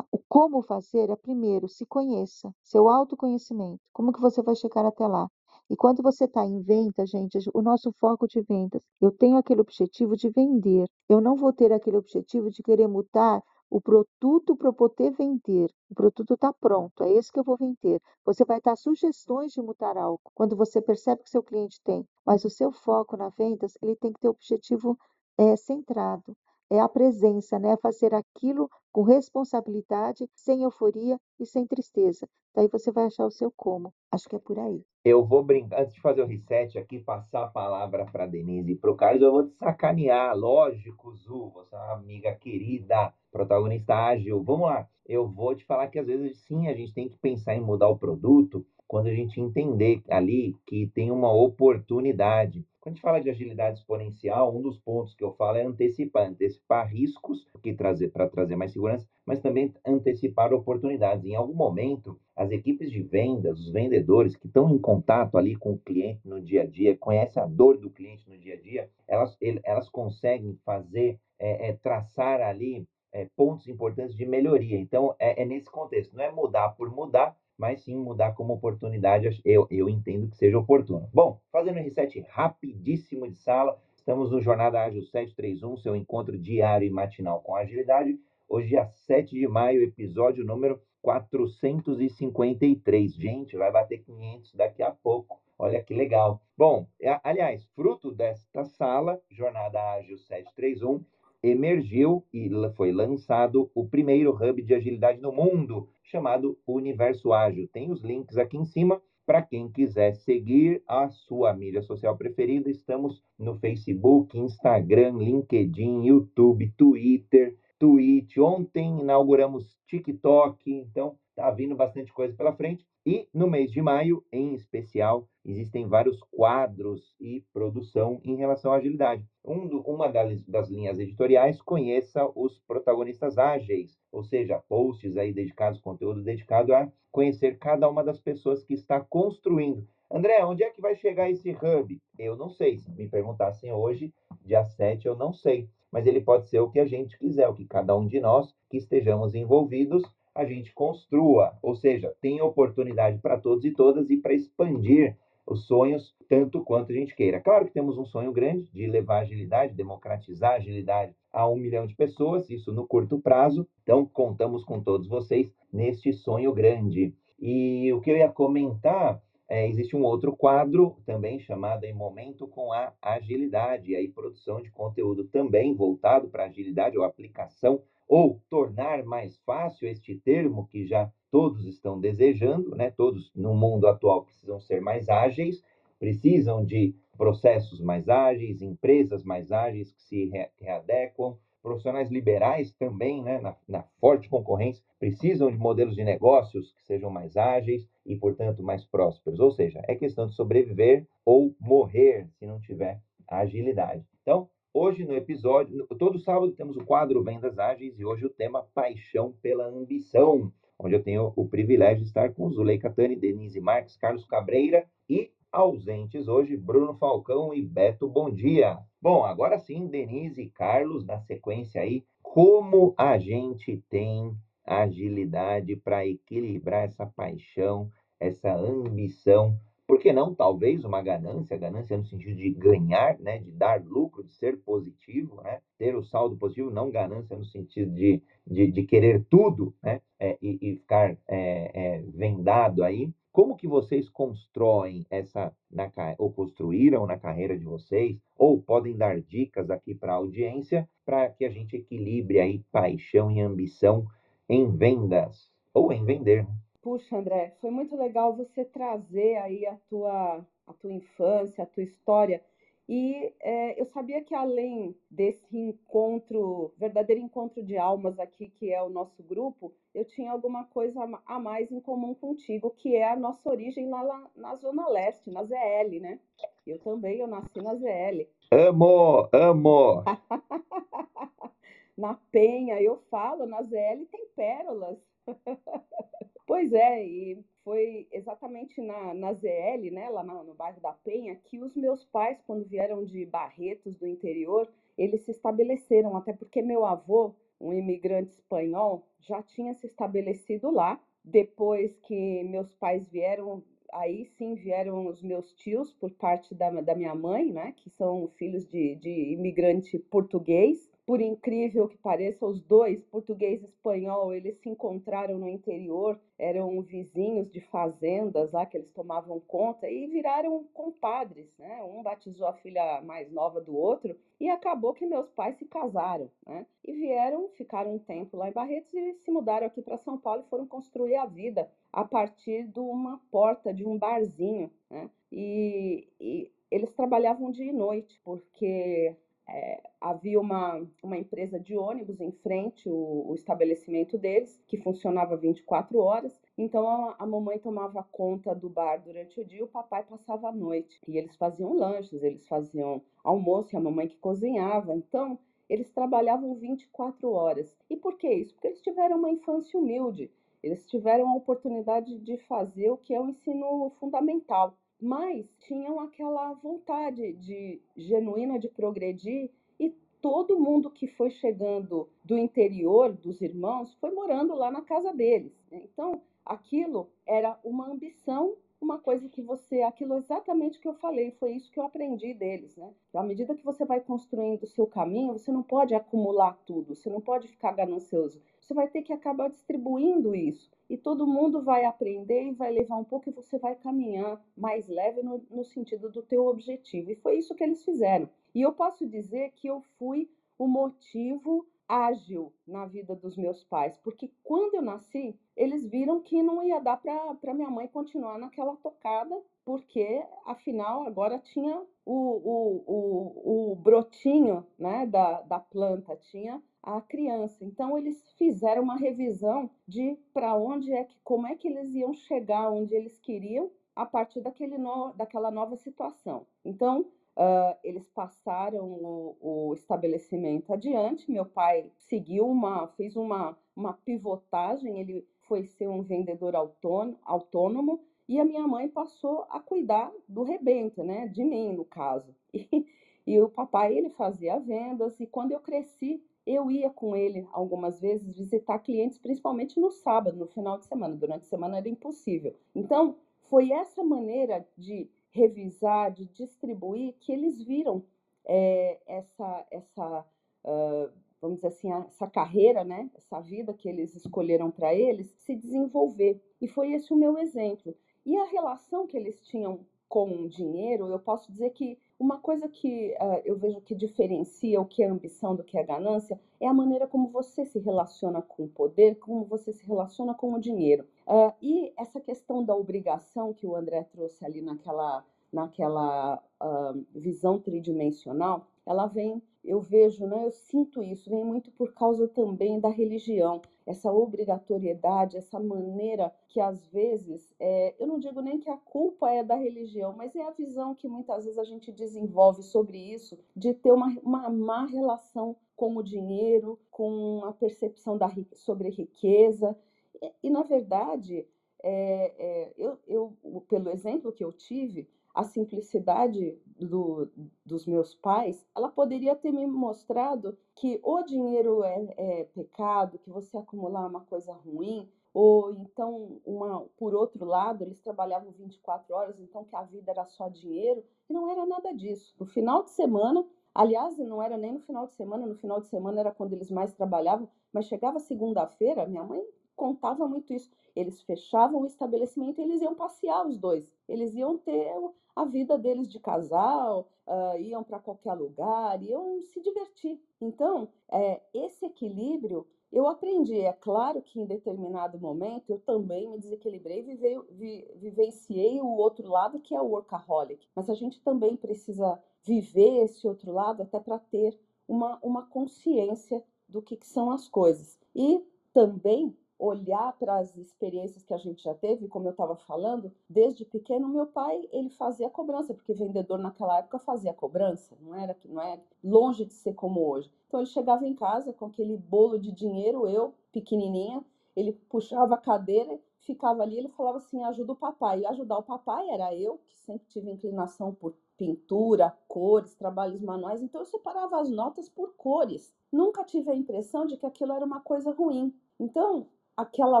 Speaker 2: O como fazer é primeiro se conheça, seu autoconhecimento. Como que você vai chegar até lá? E quando você está em venda, gente, o nosso foco de vendas, eu tenho aquele objetivo de vender. Eu não vou ter aquele objetivo de querer mudar o produto para poder vender. O produto está pronto, é esse que eu vou vender. Você vai dar sugestões de mudar algo quando você percebe que seu cliente tem. Mas o seu foco na vendas, ele tem que ter o objetivo é, centrado. É a presença, né? Fazer aquilo com responsabilidade, sem euforia e sem tristeza. Daí você vai achar o seu como. Acho que é por aí.
Speaker 1: Eu vou brincar, antes de fazer o reset aqui, passar a palavra para Denise e para o Carlos, eu vou te sacanear. Lógico, Zu, você é uma amiga querida, protagonista ágil. Vamos lá. Eu vou te falar que às vezes sim, a gente tem que pensar em mudar o produto quando a gente entender ali que tem uma oportunidade. Quando a gente fala de agilidade exponencial, um dos pontos que eu falo é antecipar, antecipar riscos que trazer para trazer mais segurança, mas também antecipar oportunidades. Em algum momento, as equipes de vendas, os vendedores que estão em contato ali com o cliente no dia a dia, conhecem a dor do cliente no dia a dia, elas, elas conseguem fazer, é, é, traçar ali é, pontos importantes de melhoria. Então, é, é nesse contexto, não é mudar por mudar, mas sim mudar como oportunidade, eu, eu entendo que seja oportuno. Bom, fazendo um reset rapidíssimo de sala, estamos no Jornada Ágil 731, seu encontro diário e matinal com agilidade. Hoje, dia 7 de maio, episódio número 453. Gente, vai bater 500 daqui a pouco. Olha que legal. Bom, aliás, fruto desta sala, Jornada Ágil 731, emergiu e foi lançado o primeiro hub de agilidade no mundo, chamado Universo Ágil. Tem os links aqui em cima. para quem quiser seguir a sua mídia social preferida, estamos no Facebook, Instagram, LinkedIn, YouTube, Twitter, Twitch. Ontem inauguramos TikTok, então tá vindo bastante coisa pela frente. E no mês de maio, em especial, existem vários quadros e produção em relação à agilidade. Um do, uma das, das, linhas editoriais conheça os protagonistas ágeis, ou seja, posts aí dedicados, conteúdo dedicado a conhecer cada uma das pessoas que está construindo. André, onde é que vai chegar esse hub? Eu não sei. Se me perguntassem hoje, dia 7, eu não sei. Mas ele pode ser o que a gente quiser, o que cada um de nós que estejamos envolvidos a gente construa, ou seja, tem oportunidade para todos e todas e para expandir os sonhos tanto quanto a gente queira. Claro que temos um sonho grande de levar agilidade, democratizar agilidade a um milhão de pessoas, isso no curto prazo. Então, contamos com todos vocês neste sonho grande. E o que eu ia comentar é, existe um outro quadro também chamado em Momento com a Agilidade, e aí produção de conteúdo também voltado para agilidade ou aplicação ou tornar mais fácil este termo que já todos estão desejando, né? Todos no mundo atual precisam ser mais ágeis, precisam de processos mais ágeis, empresas mais ágeis que se readequam, profissionais liberais também, né, na, na, forte concorrência, precisam de modelos de negócios que sejam mais ágeis e, portanto, mais prósperos. Ou seja, é questão de sobreviver ou morrer se não tiver agilidade. Então, Hoje no episódio, todo sábado temos o quadro Vendas Ágeis e hoje o tema Paixão pela Ambição, onde eu tenho o privilégio de estar com Zuleika Tani, Denise Marques, Carlos Cabreira e ausentes hoje Bruno Falcão e Beto Bom Dia. Bom, agora sim, Denise e Carlos, na sequência aí, como a gente tem agilidade para equilibrar essa paixão, essa ambição por que não, talvez, uma ganância, ganância no sentido de ganhar, né, de dar lucro, de ser positivo, né, ter o saldo positivo, não ganância no sentido de, de, de querer tudo né, é, e, e, ficar é, é, vendado aí. Como que vocês constroem essa, na, ou construíram na carreira de vocês, ou podem dar dicas aqui para a audiência, para que a gente equilibre aí paixão e ambição em vendas, ou em vender, né?
Speaker 3: Puxa, André, foi muito legal você trazer aí a tua, a tua infância, a tua história. E é, eu sabia que além desse encontro, verdadeiro encontro de almas aqui, que é o nosso grupo, eu tinha alguma coisa a mais em comum contigo, que é a nossa origem lá, lá na Zona Leste, na ZL, né? Eu também, eu nasci na ZL.
Speaker 1: Amo, amo! *laughs*
Speaker 3: na Penha, eu falo, na ZL tem pérolas. *laughs* Pois é, e foi exatamente na, na ZL, né, lá no, no bairro da Penha, que os meus pais, quando vieram de Barretos, do interior, eles se estabeleceram, até porque meu avô, um imigrante espanhol, já tinha se estabelecido lá. Depois que meus pais vieram, aí sim vieram os meus tios por parte da, da minha mãe, né, que são filhos de, de imigrante português por incrível que pareça, os dois, português e espanhol, eles se encontraram no interior, eram vizinhos de fazendas lá que eles tomavam conta e viraram compadres, né? Um batizou a filha mais nova do outro e acabou que meus pais se casaram, né? E vieram, ficaram um tempo lá em Barretos e se mudaram aqui para São Paulo e foram construir a vida a partir de uma porta de um barzinho, né? E, e eles trabalhavam dia e noite, porque é, havia uma, uma empresa de ônibus em frente o, o, estabelecimento deles, que funcionava 24 horas. Então a, a, mamãe tomava conta do bar durante o dia o papai passava a noite. E eles faziam lanches, eles faziam almoço e a mamãe que cozinhava. Então eles trabalhavam 24 horas. E por que isso? Porque eles tiveram uma infância humilde. Eles tiveram a oportunidade de fazer o que é o ensino fundamental mas tinham aquela vontade de genuína de progredir e todo mundo que foi chegando do interior dos irmãos foi morando lá na casa deles. Né? Então, aquilo era uma ambição uma coisa que você, aquilo exatamente que eu falei, foi isso que eu aprendi deles, né? À medida que você vai construindo o seu caminho, você não pode acumular tudo, você não pode ficar ganancioso. Você vai ter que acabar distribuindo isso. E todo mundo vai aprender e vai levar um pouco e você vai caminhar mais leve no, no sentido do teu objetivo. E foi isso que eles fizeram. E eu posso dizer que eu fui o motivo ágil na vida dos meus pais, porque quando eu nasci, eles viram que não ia dar para minha mãe continuar naquela tocada, porque afinal agora tinha o, o, o, o brotinho né, da, da planta, tinha a criança. Então eles fizeram uma revisão de para onde é que, como é que eles iam chegar onde eles queriam a partir daquele no, daquela nova situação. Então Uh, eles passaram o, o, estabelecimento adiante. Meu pai seguiu uma, fez uma, uma pivotagem, ele foi ser um vendedor autônomo, autônomo e a minha mãe passou a cuidar do rebento, né? De mim, no caso. *laughs* E, e o papai, ele fazia vendas, e quando eu cresci, eu ia com ele algumas vezes visitar clientes, principalmente no sábado, no final de semana. Durante a semana era impossível. Então, foi essa maneira de revisar, de distribuir, que eles viram é, essa, essa uh, vamos dizer assim, essa carreira, né, essa vida que eles escolheram para eles, se desenvolver. E foi esse o meu exemplo. E a relação que eles tinham com o dinheiro, eu posso dizer que uma coisa que uh, eu vejo que diferencia o que é ambição do que é ganância é a maneira como você se relaciona com o poder, como você se relaciona com o dinheiro. Uh, e essa questão da obrigação que o André trouxe ali naquela, naquela uh, visão tridimensional, ela vem, eu vejo, né, eu sinto isso, vem muito por causa também da religião, essa obrigatoriedade, essa maneira que às vezes, é, eu não digo nem que a culpa é da religião, mas é a visão que muitas vezes a gente desenvolve sobre isso, de ter uma, uma má relação com o dinheiro, com a percepção da, sobre riqueza. E, e na verdade, é, é, eu, eu, pelo exemplo que eu tive, a simplicidade do, dos meus pais, ela poderia ter me mostrado que o dinheiro é, é pecado, que você acumular uma coisa ruim, ou então, uma, por outro lado, eles trabalhavam 24 horas, então que a vida era só dinheiro, e não era nada disso. No final de semana, aliás, não era nem no final de semana, no final de semana era quando eles mais trabalhavam, mas chegava segunda-feira, minha mãe contava muito isso. Eles fechavam o estabelecimento e eles iam passear os dois. Eles iam ter a vida deles de casal, uh, iam para qualquer lugar, iam se divertir. Então, é, esse equilíbrio eu aprendi. É claro que em determinado momento eu também me desequilibrei e vi, vivenciei o outro lado, que é o workaholic. Mas a gente também precisa viver esse outro lado até para ter uma, uma consciência do que, que são as coisas. E também olhar para as experiências que a gente já teve, como eu estava falando, desde pequeno meu pai ele fazia cobrança, porque vendedor naquela época fazia cobrança, não era não é longe de ser como hoje. Então ele chegava em casa com aquele bolo de dinheiro, eu pequenininha, ele puxava a cadeira, ficava ali, ele falava assim, ajuda o papai. E ajudar o papai era eu que sempre tive inclinação por pintura, cores, trabalhos manuais, então eu separava as notas por cores. Nunca tive a impressão de que aquilo era uma coisa ruim. Então, aquela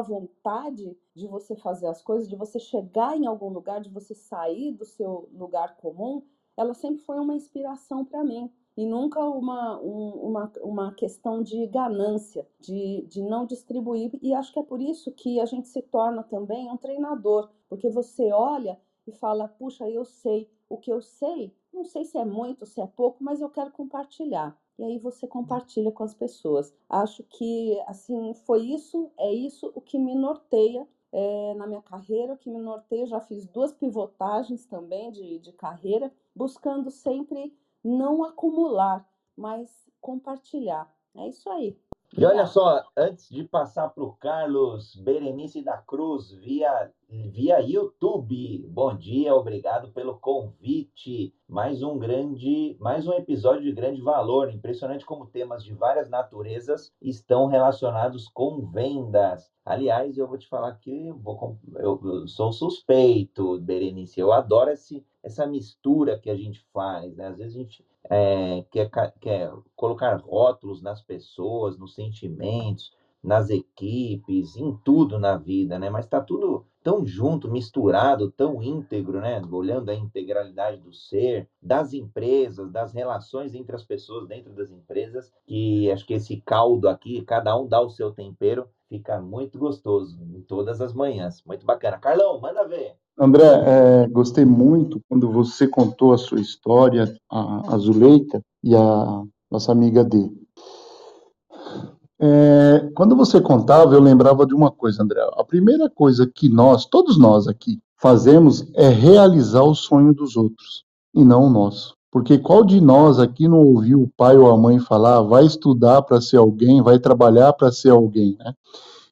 Speaker 3: vontade de você fazer as coisas, de você chegar em algum lugar, de você sair do seu lugar comum, ela sempre foi uma inspiração para mim. E nunca uma, um, uma, uma questão de ganância, de, de não distribuir. E acho que é por isso que a gente se torna também um treinador, porque você olha e fala: puxa, eu sei. O que eu sei, não sei se é muito, se é pouco, mas eu quero compartilhar e aí você compartilha com as pessoas. Acho que assim foi isso, é isso o que me norteia é, na minha carreira, o que me norteia. Já fiz duas pivotagens também de, de carreira, buscando sempre não acumular, mas compartilhar. É isso aí.
Speaker 1: E olha só, antes de passar para o Carlos Berenice da Cruz via, via YouTube, bom dia, obrigado pelo convite. Mais um grande, mais um episódio de grande valor. Impressionante como temas de várias naturezas estão relacionados com vendas. Aliás, eu vou te falar que eu, vou, eu sou suspeito, Berenice. Eu adoro esse, essa mistura que a gente faz, né? Às vezes a gente é, quer, quer colocar rótulos nas pessoas, nos sentimentos, nas equipes, em tudo na vida, né? Mas está tudo tão junto, misturado, tão íntegro, né? Olhando a integralidade do ser, das empresas, das relações entre as pessoas dentro das empresas, que acho que esse caldo aqui, cada um dá o seu tempero, fica muito gostoso em todas as manhãs. Muito bacana. Carlão, manda ver.
Speaker 4: André, é, gostei muito quando você contou a sua história, a, a Zuleika e a nossa amiga D. É, quando você contava, eu lembrava de uma coisa, André. A primeira coisa que nós, todos nós aqui, fazemos é realizar o sonho dos outros e não o nosso. Porque qual de nós aqui não ouviu o pai ou a mãe falar, vai estudar para ser alguém, vai trabalhar para ser alguém, né?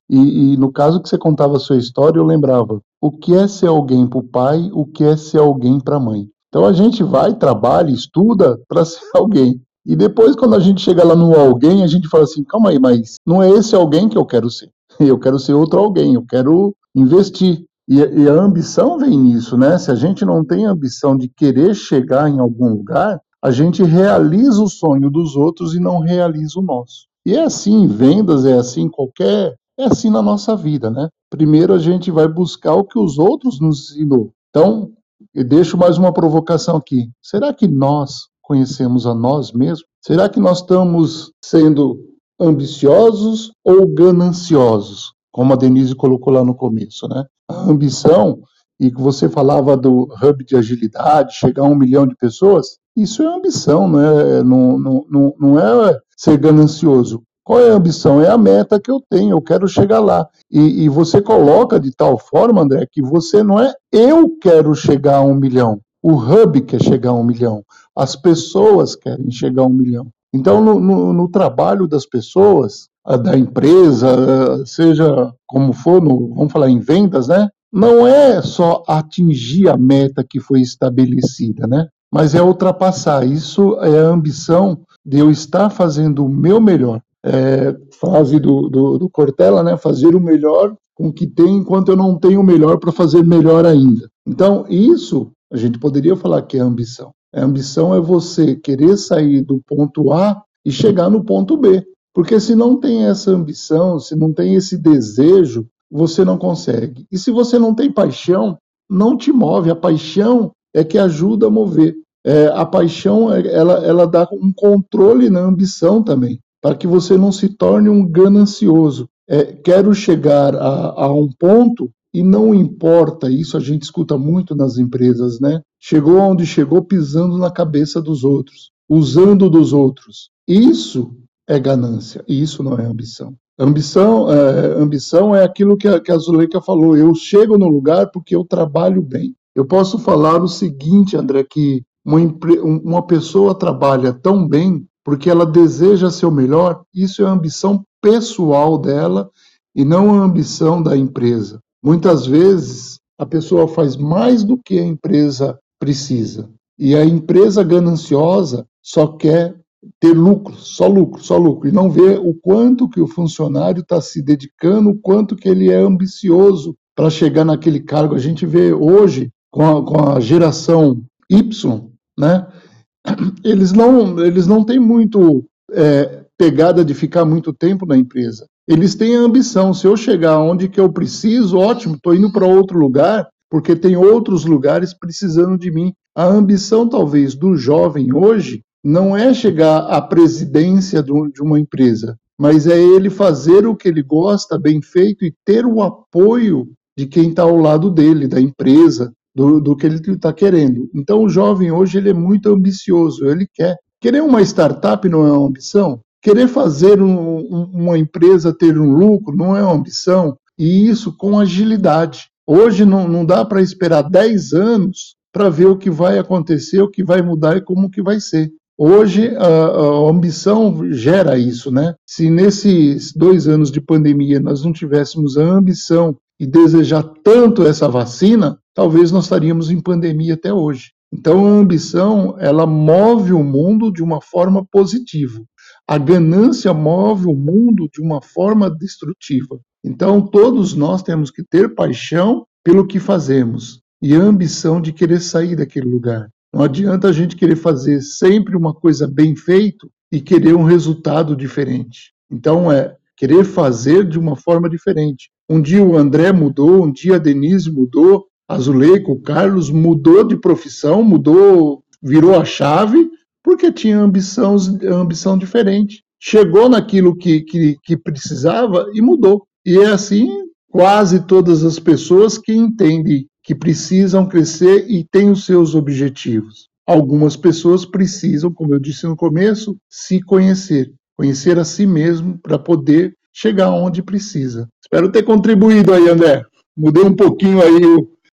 Speaker 4: E, e, no caso que você contava a sua história, eu lembrava o que é ser alguém para o pai, o que é ser alguém para a mãe. Então a gente vai, trabalha, estuda para *laughs* ser alguém. E depois, quando a gente chega lá no alguém, a gente fala assim: calma aí, mas não é esse alguém que eu quero ser. *laughs* Eu quero ser outro alguém, eu quero investir. E, e, a ambição vem nisso, né? Se a gente não tem ambição de querer chegar em algum lugar, a gente realiza o sonho dos outros e não realiza o nosso. E é assim vendas, é assim qualquer. É assim na nossa vida, né? Primeiro a gente vai buscar o que os outros nos ensinou. Então, eu deixo mais uma provocação aqui. Será que nós conhecemos a nós mesmos? Será que nós estamos sendo ambiciosos ou gananciosos? Como a Denise colocou lá no começo, né? A ambição, e que você falava do hub de agilidade, chegar a um milhão de pessoas, isso é ambição, né? não, não, não, não é ser ganancioso. Qual é a ambição? É a meta que eu tenho, eu quero chegar lá. E, e, você coloca de tal forma, André, que você não é eu quero chegar a um milhão. O hub quer chegar a um milhão. As pessoas querem chegar a um milhão. Então, no, no, no trabalho das pessoas, da empresa, seja como for, no, vamos falar em vendas, né? Não é só atingir a meta que foi estabelecida, né? Mas é ultrapassar. Isso é a ambição de eu estar fazendo o meu melhor. É, frase do, do, do Cortella, né? Fazer o melhor com o que tem, enquanto eu não tenho o melhor para fazer melhor ainda. Então, isso a gente poderia falar que é ambição. A ambição é você querer sair do ponto A e chegar no ponto B. Porque se não tem essa ambição, se não tem esse desejo, você não consegue. E se você não tem paixão, não te move. A paixão é que ajuda a mover. É, a paixão ela, ela dá um controle na ambição também, para que você não se torne um ganancioso. É, quero chegar a, a um ponto e não importa, isso a gente escuta muito nas empresas, né? Chegou onde chegou pisando na cabeça dos outros, usando dos outros. Isso é ganância, isso não é ambição. Ambição é, ambição é aquilo que a, que a Zuleika falou, eu chego no lugar porque eu trabalho bem. Eu posso falar o seguinte, André, que uma, uma pessoa trabalha tão bem porque ela deseja ser o melhor, isso é a ambição pessoal dela e não a ambição da empresa. Muitas vezes a pessoa faz mais do que a empresa precisa. E a empresa gananciosa só quer ter lucro, só lucro, só lucro, e não vê o quanto que o funcionário está se dedicando, o quanto que ele é ambicioso para chegar naquele cargo. A gente vê hoje com a, com a geração Y, né? Eles não, eles não têm muito é, pegada de ficar muito tempo na empresa eles têm a ambição, se eu chegar onde que eu preciso, ótimo, estou indo para outro lugar, porque tem outros lugares precisando de mim. A ambição, talvez, do jovem hoje não é chegar à presidência de uma empresa, mas é ele fazer o que ele gosta, bem feito, e ter o apoio de quem está ao lado dele, da empresa, do, do que ele está querendo. Então, o jovem hoje ele é muito ambicioso, ele quer. Querer uma startup não é uma ambição? Querer fazer um, uma empresa ter um lucro não é uma ambição, e isso com agilidade. Hoje não, não dá para esperar 10 anos para ver o que vai acontecer, o que vai mudar e como que vai ser. Hoje a, a, ambição gera isso, né? Se nesses dois anos de pandemia nós não tivéssemos a ambição e desejar tanto essa vacina, talvez nós estaríamos em pandemia até hoje. Então a ambição ela move o mundo de uma forma positiva. A ganância move o mundo de uma forma destrutiva. Então, todos nós temos que ter paixão pelo que fazemos e a ambição de querer sair daquele lugar. Não adianta a gente querer fazer sempre uma coisa bem feita e querer um resultado diferente. Então, é querer fazer de uma forma diferente. Um dia o André mudou, um dia a Denise mudou, a Zuleika, o Carlos mudou de profissão, mudou, virou a chave porque tinha ambição, ambição diferente. Chegou naquilo que, que, que precisava e mudou. E é assim quase todas as pessoas que entendem que precisam crescer e têm os seus objetivos. Algumas pessoas precisam, como eu disse no começo, se conhecer. conhecer a si mesmo para poder chegar onde precisa. Espero ter contribuído aí, André. Mudei um pouquinho aí,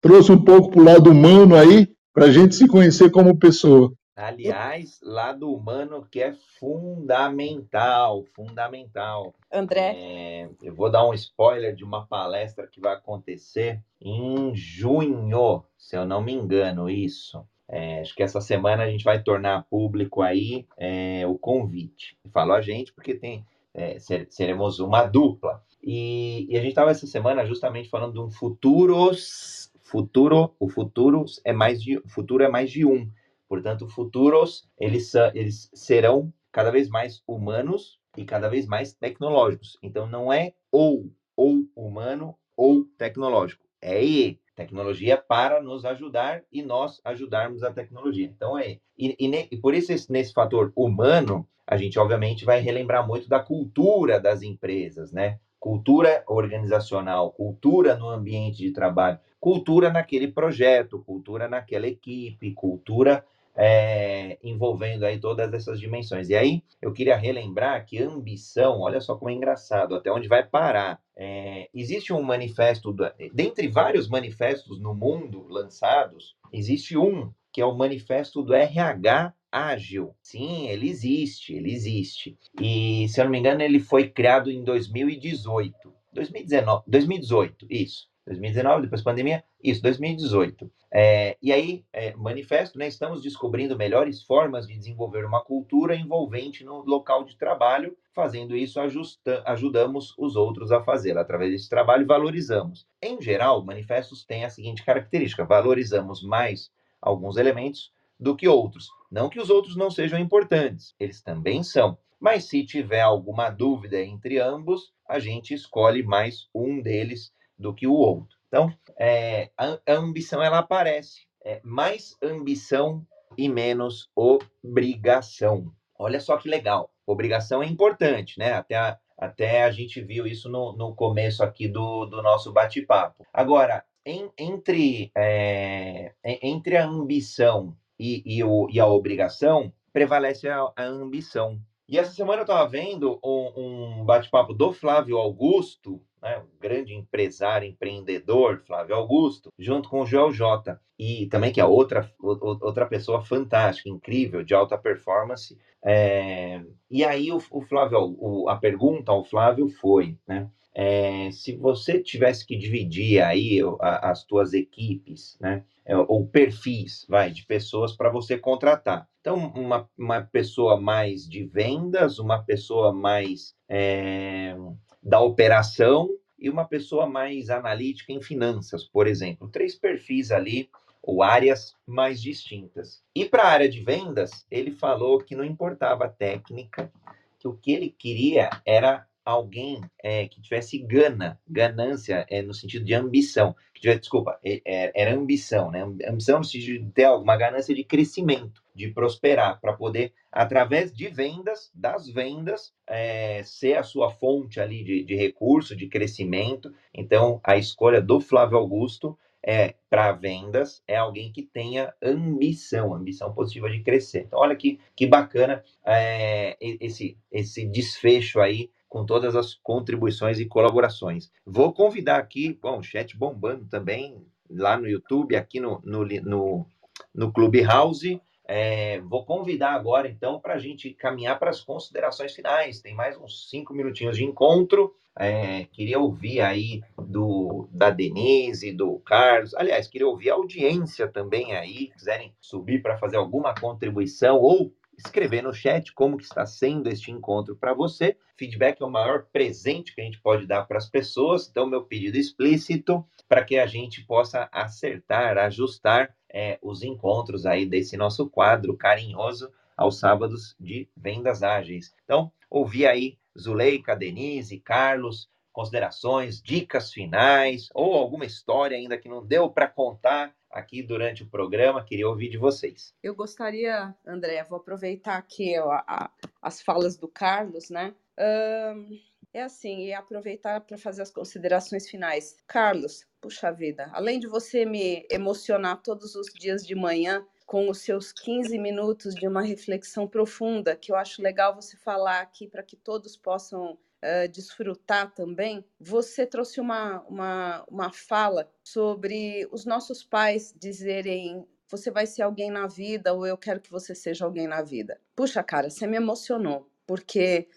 Speaker 4: trouxe um pouco para o lado humano aí, para a gente se conhecer como pessoa.
Speaker 1: Aliás, lado humano que é fundamental, fundamental.
Speaker 3: André.
Speaker 1: É, eu vou dar um spoiler de uma palestra que vai acontecer em junho, se eu não me engano, isso. É, acho que essa semana a gente vai tornar público aí é, o convite. Falou a gente porque tem é, seremos uma dupla. E, e a gente estava essa semana justamente falando de um futuros, futuro, o futuro é mais de, futuro é mais de um. Portanto, futuros eles, eles serão cada vez mais humanos e cada vez mais tecnológicos. Então, não é ou ou humano ou tecnológico, é e tecnologia para nos ajudar e nós ajudarmos a tecnologia. Então é e, e, e por isso esse, nesse fator humano a gente obviamente vai relembrar muito da cultura das empresas, né? Cultura organizacional, cultura no ambiente de trabalho, cultura naquele projeto, cultura naquela equipe, cultura é, envolvendo aí todas essas dimensões. E aí eu queria relembrar que ambição, olha só como é engraçado, até onde vai parar. É, existe um manifesto, dentre vários manifestos no mundo lançados, existe um que é o manifesto do RH ágil. Sim, ele existe, ele existe. E, se eu não me engano, ele foi criado em 2018. 2019, 2018, isso. 2019, depois pandemia, isso, 2018. É, e aí, é, manifesto, né, estamos descobrindo melhores formas de desenvolver uma cultura envolvente no local de trabalho. Fazendo isso, ajusta, ajudamos os outros a fazê-lo. Através desse trabalho, valorizamos. Em geral, manifestos têm a seguinte característica: valorizamos mais alguns elementos do que outros. Não que os outros não sejam importantes, eles também são. Mas se tiver alguma dúvida entre ambos, a gente escolhe mais um deles do que o outro. Então, é, a, a, ambição ela aparece. É, mais ambição e menos obrigação. Olha só que legal. Obrigação é importante, né? Até a, até a gente viu isso no, no começo aqui do, do nosso bate-papo. Agora, em, entre, é, entre a ambição e, e, o, e a obrigação, prevalece a, a ambição. E essa semana eu estava vendo um, um bate-papo do Flávio Augusto, né, um grande empresário, empreendedor, Flávio Augusto, junto com o Joel J. E também que é outra, outra pessoa fantástica, incrível, de alta performance. É... E aí o, o Flávio, o, a pergunta ao Flávio foi, né? É, se você tivesse que dividir aí as tuas equipes, né, é, ou perfis, vai, de pessoas para você contratar. Então, uma, uma pessoa mais de vendas, uma pessoa mais é, da operação e uma pessoa mais analítica em finanças, por exemplo. Três perfis ali ou áreas mais distintas. E para a área de vendas, ele falou que não importava a técnica, que o que ele queria era alguém é, que tivesse gana, ganância é, no sentido de ambição, que tivesse, desculpa, é, é era ambição, né? Ambição no sentido de ter alguma ganância de crescimento, de prosperar, para poder, através de vendas, das vendas, é, ser a sua fonte ali de, de recurso, de crescimento. Então, a escolha do Flávio Augusto é para vendas é alguém que tenha ambição, ambição positiva de crescer. Então, olha que, que bacana é, esse, esse desfecho aí com todas as contribuições e colaborações. Vou convidar aqui, bom, chat bombando também lá no YouTube, aqui no, no, no, no Clubhouse. É, vou convidar agora, então, para a gente caminhar para as considerações finais. Tem mais uns cinco minutinhos de encontro. É, queria ouvir aí do da Denise, do Carlos. Aliás, queria ouvir a audiência também aí. Quiserem subir para fazer alguma contribuição ou escrever no chat como que está sendo este encontro para você. Feedback é o maior presente que a gente pode dar para as pessoas, então meu pedido explícito para que a gente possa acertar, ajustar é, os encontros aí desse nosso quadro carinhoso aos sábados de vendas ágeis. Então, ouvi aí Zuleika, Denise, Carlos, considerações, dicas finais ou alguma história ainda que não deu para contar aqui durante o programa. Queria ouvir de vocês.
Speaker 3: Eu gostaria, André, vou aproveitar aqui a, a, as falas do Carlos, né? Um, é assim, e aproveitar para fazer as considerações finais. Carlos, puxa vida, além de você me emocionar todos os dias de manhã com os seus 15 minutos de uma reflexão profunda, que eu acho legal você falar aqui para que todos possam uh, desfrutar também. Você trouxe uma, uma, uma fala sobre os nossos pais dizerem você vai ser alguém na vida ou eu quero que você seja alguém na vida. Puxa, cara, você me emocionou, porque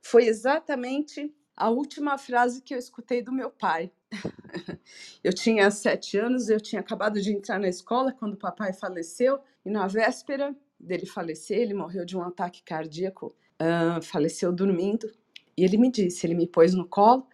Speaker 3: foi exatamente a última frase que eu escutei do meu pai. *laughs* eu tinha sete anos, eu tinha acabado de entrar na escola quando o papai faleceu, e na véspera dele falecer, ele morreu de um ataque cardíaco, uh, faleceu dormindo, e ele me disse, ele me pôs no colo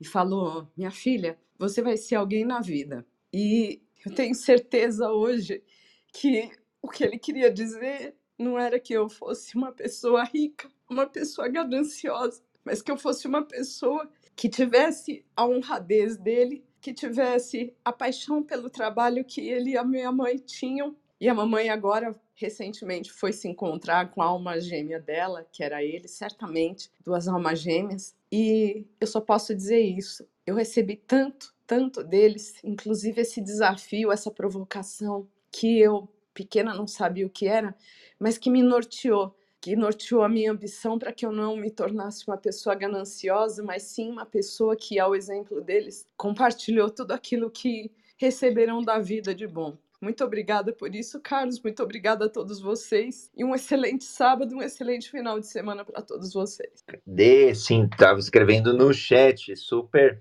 Speaker 3: e falou: Minha filha, você vai ser alguém na vida. E eu tenho certeza hoje que o que ele queria dizer não era que eu fosse uma pessoa rica, uma pessoa gananciosa, mas que eu fosse uma pessoa que tivesse a honradez dele, que tivesse a paixão pelo trabalho que ele e a minha mãe tinham. E a mamãe agora recentemente foi se encontrar com a alma gêmea dela, que era ele, certamente, duas almas gêmeas. E eu só posso dizer isso. Eu recebi tanto, tanto deles, inclusive esse desafio, essa provocação, que eu, pequena, não sabia o que era, mas que me norteou, que norteou a minha ambição para que eu não me tornasse uma pessoa gananciosa, mas sim uma pessoa que, ao exemplo deles, compartilhou tudo aquilo que receberam da vida de bom. Muito obrigada por isso, Carlos. Muito obrigada a todos vocês. E um excelente sábado, um excelente final de semana para todos vocês.
Speaker 1: Dê, sim, estava escrevendo no chat, super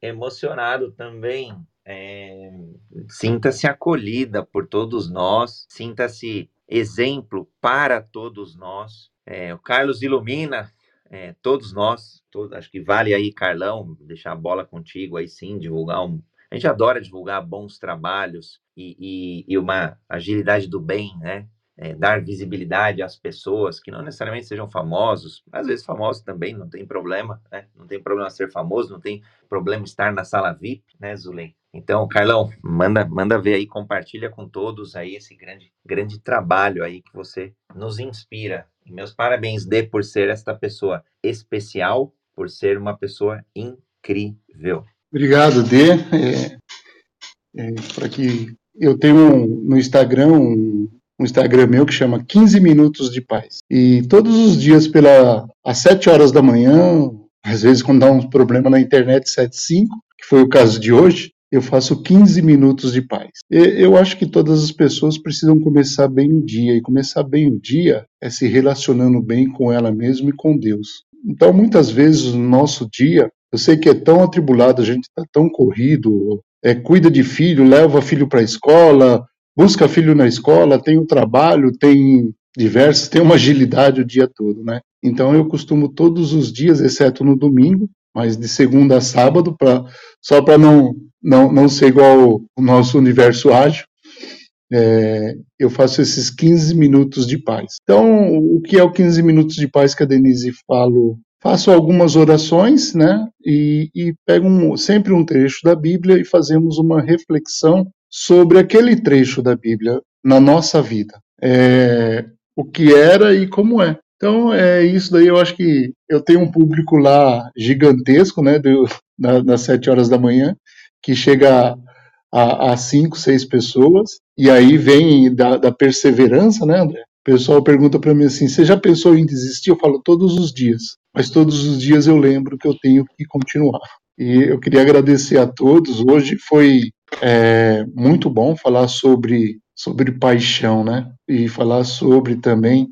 Speaker 1: emocionado também é, sinta-se acolhida por todos nós, sinta-se exemplo para todos nós. É, o Carlos ilumina é, todos nós, acho que vale aí, Carlão, deixar a bola contigo aí sim, divulgar um. A gente adora divulgar bons trabalhos e, e, e uma agilidade do bem, né? é, dar visibilidade às pessoas que não necessariamente sejam famosos, às vezes famosos também, não tem problema, né? Não tem problema ser famoso, não tem problema estar na sala VIP, né, Zulem? Então, Carlão, manda, manda ver aí, compartilha com todos aí esse grande, grande trabalho aí que você nos inspira. E meus parabéns, Dê, por ser esta pessoa especial, por ser uma pessoa incrível.
Speaker 4: Obrigado, Dê. É, é, Para que eu tenho um, no Instagram um, um Instagram meu que chama 15 Minutos de Paz. E todos os dias, pela, às 7 horas da manhã, às vezes quando dá um problema na internet, 7 5, que foi o caso de hoje, eu faço 15 minutos de paz. Eu acho que todas as pessoas precisam começar bem o dia, e começar bem o dia é se relacionando bem com ela mesma e com Deus. Então, muitas vezes, no nosso dia, eu sei que é tão atribulado, a gente está tão corrido, é, cuida de filho, leva filho para a escola, busca filho na escola, tem o trabalho, tem diversos, tem uma agilidade o dia todo, né? Então eu costumo todos os dias, exceto no domingo, mas de segunda a sábado, pra, só para não, não, não ser igual o nosso universo ágil, é, eu faço esses 15 minutos de paz. Então, o que é o 15 minutos de paz que a Denise falou? Faço algumas orações, né? E, e pego um, sempre um trecho da Bíblia e fazemos uma reflexão sobre aquele trecho da Bíblia na nossa vida. É, o que era e como é. Então, é isso daí. Eu acho que eu tenho um público lá gigantesco, né, do, na, sete horas da manhã, que chega a, a cinco, seis pessoas, e aí vem da, da perseverança, né, André? O pessoal pergunta para mim assim: você já pensou em desistir? Eu falo todos os dias, mas todos os dias eu lembro que eu tenho que continuar. E eu queria agradecer a todos. Hoje foi é muito bom falar sobre, sobre paixão, né? E falar sobre também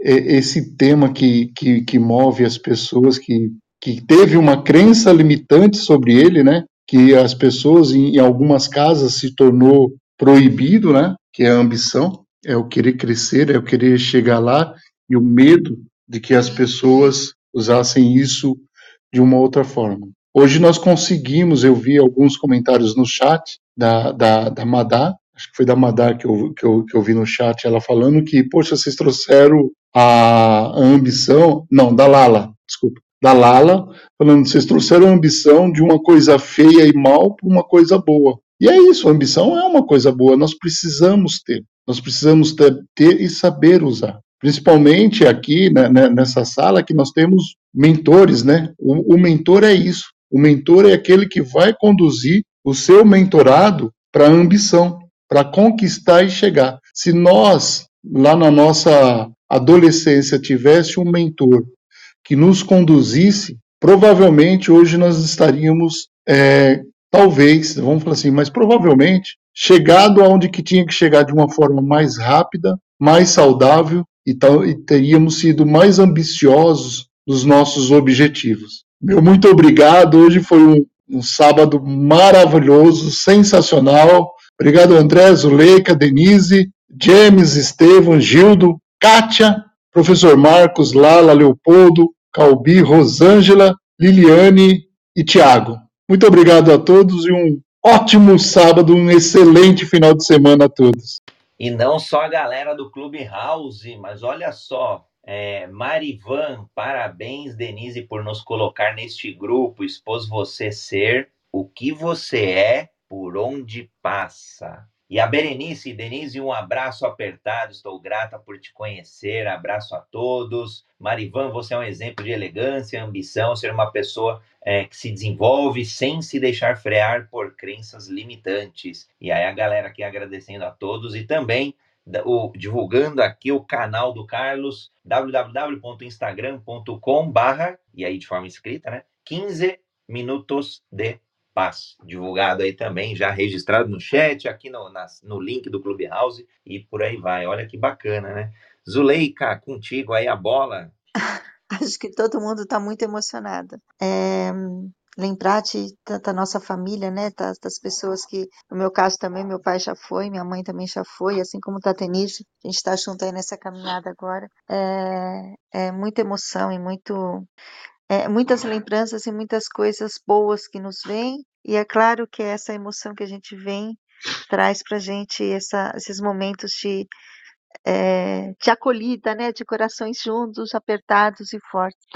Speaker 4: esse tema que, que, que move as pessoas, que, que teve uma crença limitante sobre ele, né? Que as pessoas, em, em algumas casas, se tornou proibido, né? Que é a ambição, é o querer crescer, é o querer chegar lá, e o medo de que as pessoas usassem isso de uma outra forma. Hoje nós conseguimos, eu vi alguns comentários no chat da, da, da Madá, acho que foi da Madá que eu, que, eu, que eu vi no chat, ela falando que, poxa, vocês trouxeram a, a ambição, não, da Lala, desculpa, da Lala, falando, vocês trouxeram a ambição de uma coisa feia e mal para uma coisa boa. E é isso, a ambição é uma coisa boa, nós precisamos ter, nós precisamos ter, ter e saber usar. Principalmente aqui né, né nessa sala que nós temos mentores, né? O, o mentor é isso, o mentor é aquele que vai conduzir o seu mentorado para a ambição, para conquistar e chegar. se nós, lá na nossa adolescência, tivesse um mentor que nos conduzisse, provavelmente hoje nós estaríamos, é, talvez, vamos falar assim, mas provavelmente, chegado aonde que tinha que chegar de uma forma mais rápida, mais saudável e, tal, e teríamos sido mais ambiciosos nos nossos objetivos. Meu muito obrigado. Hoje foi um, um sábado maravilhoso, sensacional. Obrigado, André, Zuleika, Denise, James, Estevam, Gildo, Kátia, professor Marcos, Lala, Leopoldo, Calbi, Rosângela, Liliane e Tiago. Muito obrigado a todos e um ótimo sábado, um excelente final de semana a todos.
Speaker 1: E não só a galera do Clube House, mas olha só, é, Marivan, parabéns, Denise, por nos colocar neste grupo. Expôs você ser o que você é por onde passa. E a Berenice, Denise, um abraço apertado, estou grata por te conhecer, abraço a todos. Marivan, você é um exemplo de elegância, ambição, ser uma pessoa é, que se desenvolve sem se deixar frear por crenças limitantes. E aí a galera aqui agradecendo a todos e também o, divulgando aqui o canal do Carlos, www.instagram.com barra, e aí de forma escrita, né? 15 minutos de Paz, divulgado aí também, já registrado no chat, aqui no, na, no link do Clubhouse e por aí vai. Olha que bacana, né? Zuleika, contigo aí a bola. *laughs*
Speaker 2: Acho que todo mundo está muito emocionado. É, lembrar de, da, da, nossa família, né? Das, das, pessoas que, no meu caso também, meu pai já foi, minha mãe também já foi, assim como tá Tenise, a gente está junto aí nessa caminhada agora. É, é muita emoção e muito é, muitas lembranças e muitas coisas boas que nos vêm, e é claro que essa emoção que a gente vem traz para a gente essa, esses momentos de, é, de acolhida, né, de corações juntos, apertados e fortes.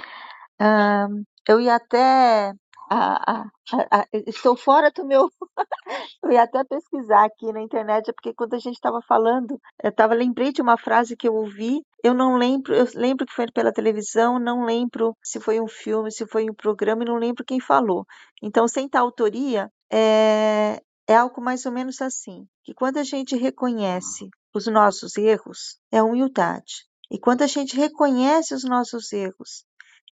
Speaker 2: Um, eu ia até a, a, a, estou fora do meu. *laughs* eu ia até pesquisar aqui na internet, porque quando a gente estava falando, eu tava, lembrei de uma frase que eu ouvi. Eu não lembro, eu lembro que foi pela televisão, não lembro se foi um filme, se foi um programa, e não lembro quem falou. Então, sem tal autoria, é, é algo mais ou menos assim: que quando a gente reconhece os nossos erros, é humildade. E quando a gente reconhece os nossos erros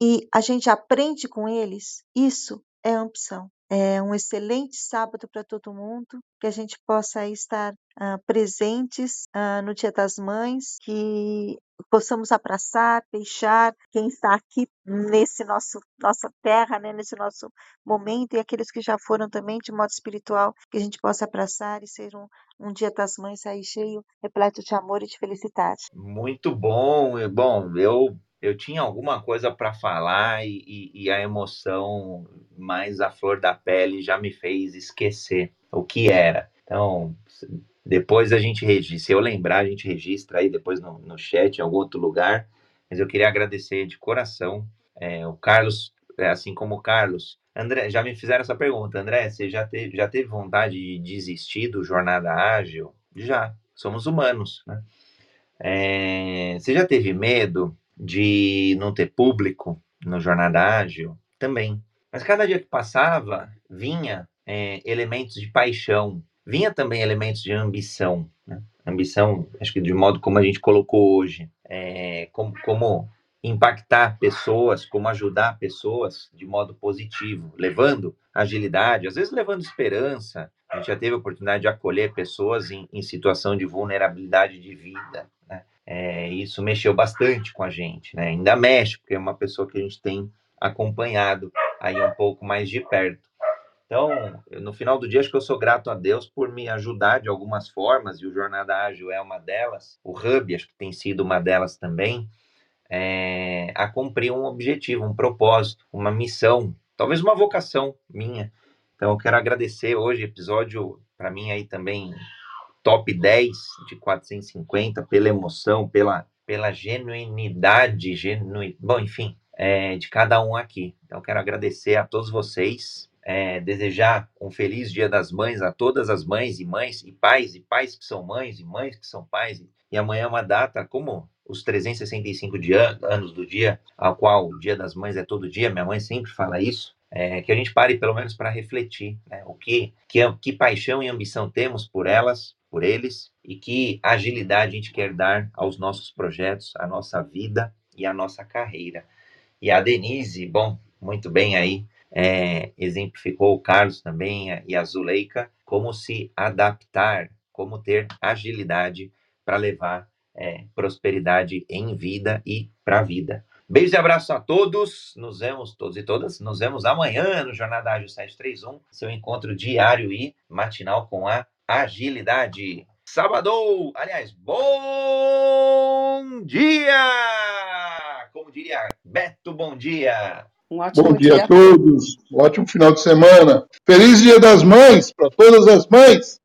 Speaker 2: e a gente aprende com eles, isso é ambição. É um excelente sábado para todo mundo, que a gente possa estar uh, presentes uh, no Dia das Mães, que possamos abraçar, deixar quem está aqui nesse nosso nossa terra, né, nesse nosso momento, e aqueles que já foram também de modo espiritual, que a gente possa abraçar e ser um, um Dia das Mães aí cheio, repleto de amor e de felicidade.
Speaker 1: Muito bom, bom, eu eu tinha alguma coisa para falar e, e, e, a emoção mais à flor da pele já me fez esquecer o que era. Então, depois a gente registra, se eu lembrar, a gente registra aí depois no, no chat, em algum outro lugar. Mas eu queria agradecer de coração é, o Carlos, é, assim como o Carlos. André, já me fizeram essa pergunta. André, você já teve, já teve vontade de desistir do Jornada Ágil? Já, somos humanos, né? É, você já teve medo de não ter público no Jornada Ágil, também. Mas cada dia que passava, vinha é, elementos de paixão, vinha também elementos de ambição. Né? Ambição, acho que de modo como a gente colocou hoje, é, como, como impactar pessoas, como ajudar pessoas de modo positivo, levando agilidade, às vezes levando esperança. A gente já teve a oportunidade de acolher pessoas em, em situação de vulnerabilidade de vida. É, isso mexeu bastante com a gente, né? Ainda mexe, porque é uma pessoa que a gente tem acompanhado aí um pouco mais de perto. Então, no final do dia, acho que eu sou grato a Deus por me ajudar de algumas formas, e o Jornada Ágil é uma delas, o Hub, acho que tem sido uma delas também, é, a cumprir um objetivo, um propósito, uma missão, talvez uma vocação minha. Então, eu quero agradecer hoje, episódio, para mim aí também top 10 de 450 pela emoção, pela, pela genuinidade, genu... bom, enfim, é, de cada um aqui. Então, quero agradecer a todos vocês, é, desejar um feliz Dia das Mães a todas as mães e mães e pais e pais que são mães e mães que são pais. E amanhã é uma data como os 365 dia, anos do dia, ao qual o Dia das Mães é todo dia. Minha mãe sempre fala isso. é, que a gente pare pelo menos para refletir né, o que, que, que paixão e ambição temos por elas, por eles, e que agilidade a gente quer dar aos nossos projetos, à nossa vida e à nossa carreira. E a Denise, bom, muito bem aí, é, exemplificou o Carlos também e a Zuleika, como se adaptar, como ter agilidade para levar é, prosperidade em vida e para a vida. Beijo e abraço a todos. Nos vemos, todos e todas. Nos vemos amanhã no Jornada Ágil 731, seu encontro diário e matinal com a agilidade. Sábado, aliás, bom dia! Como diria Beto, bom dia!
Speaker 3: Um ótimo
Speaker 4: Bom dia
Speaker 3: dia
Speaker 4: a todos. Um ótimo final de semana. Feliz Dia das Mães para todas as mães.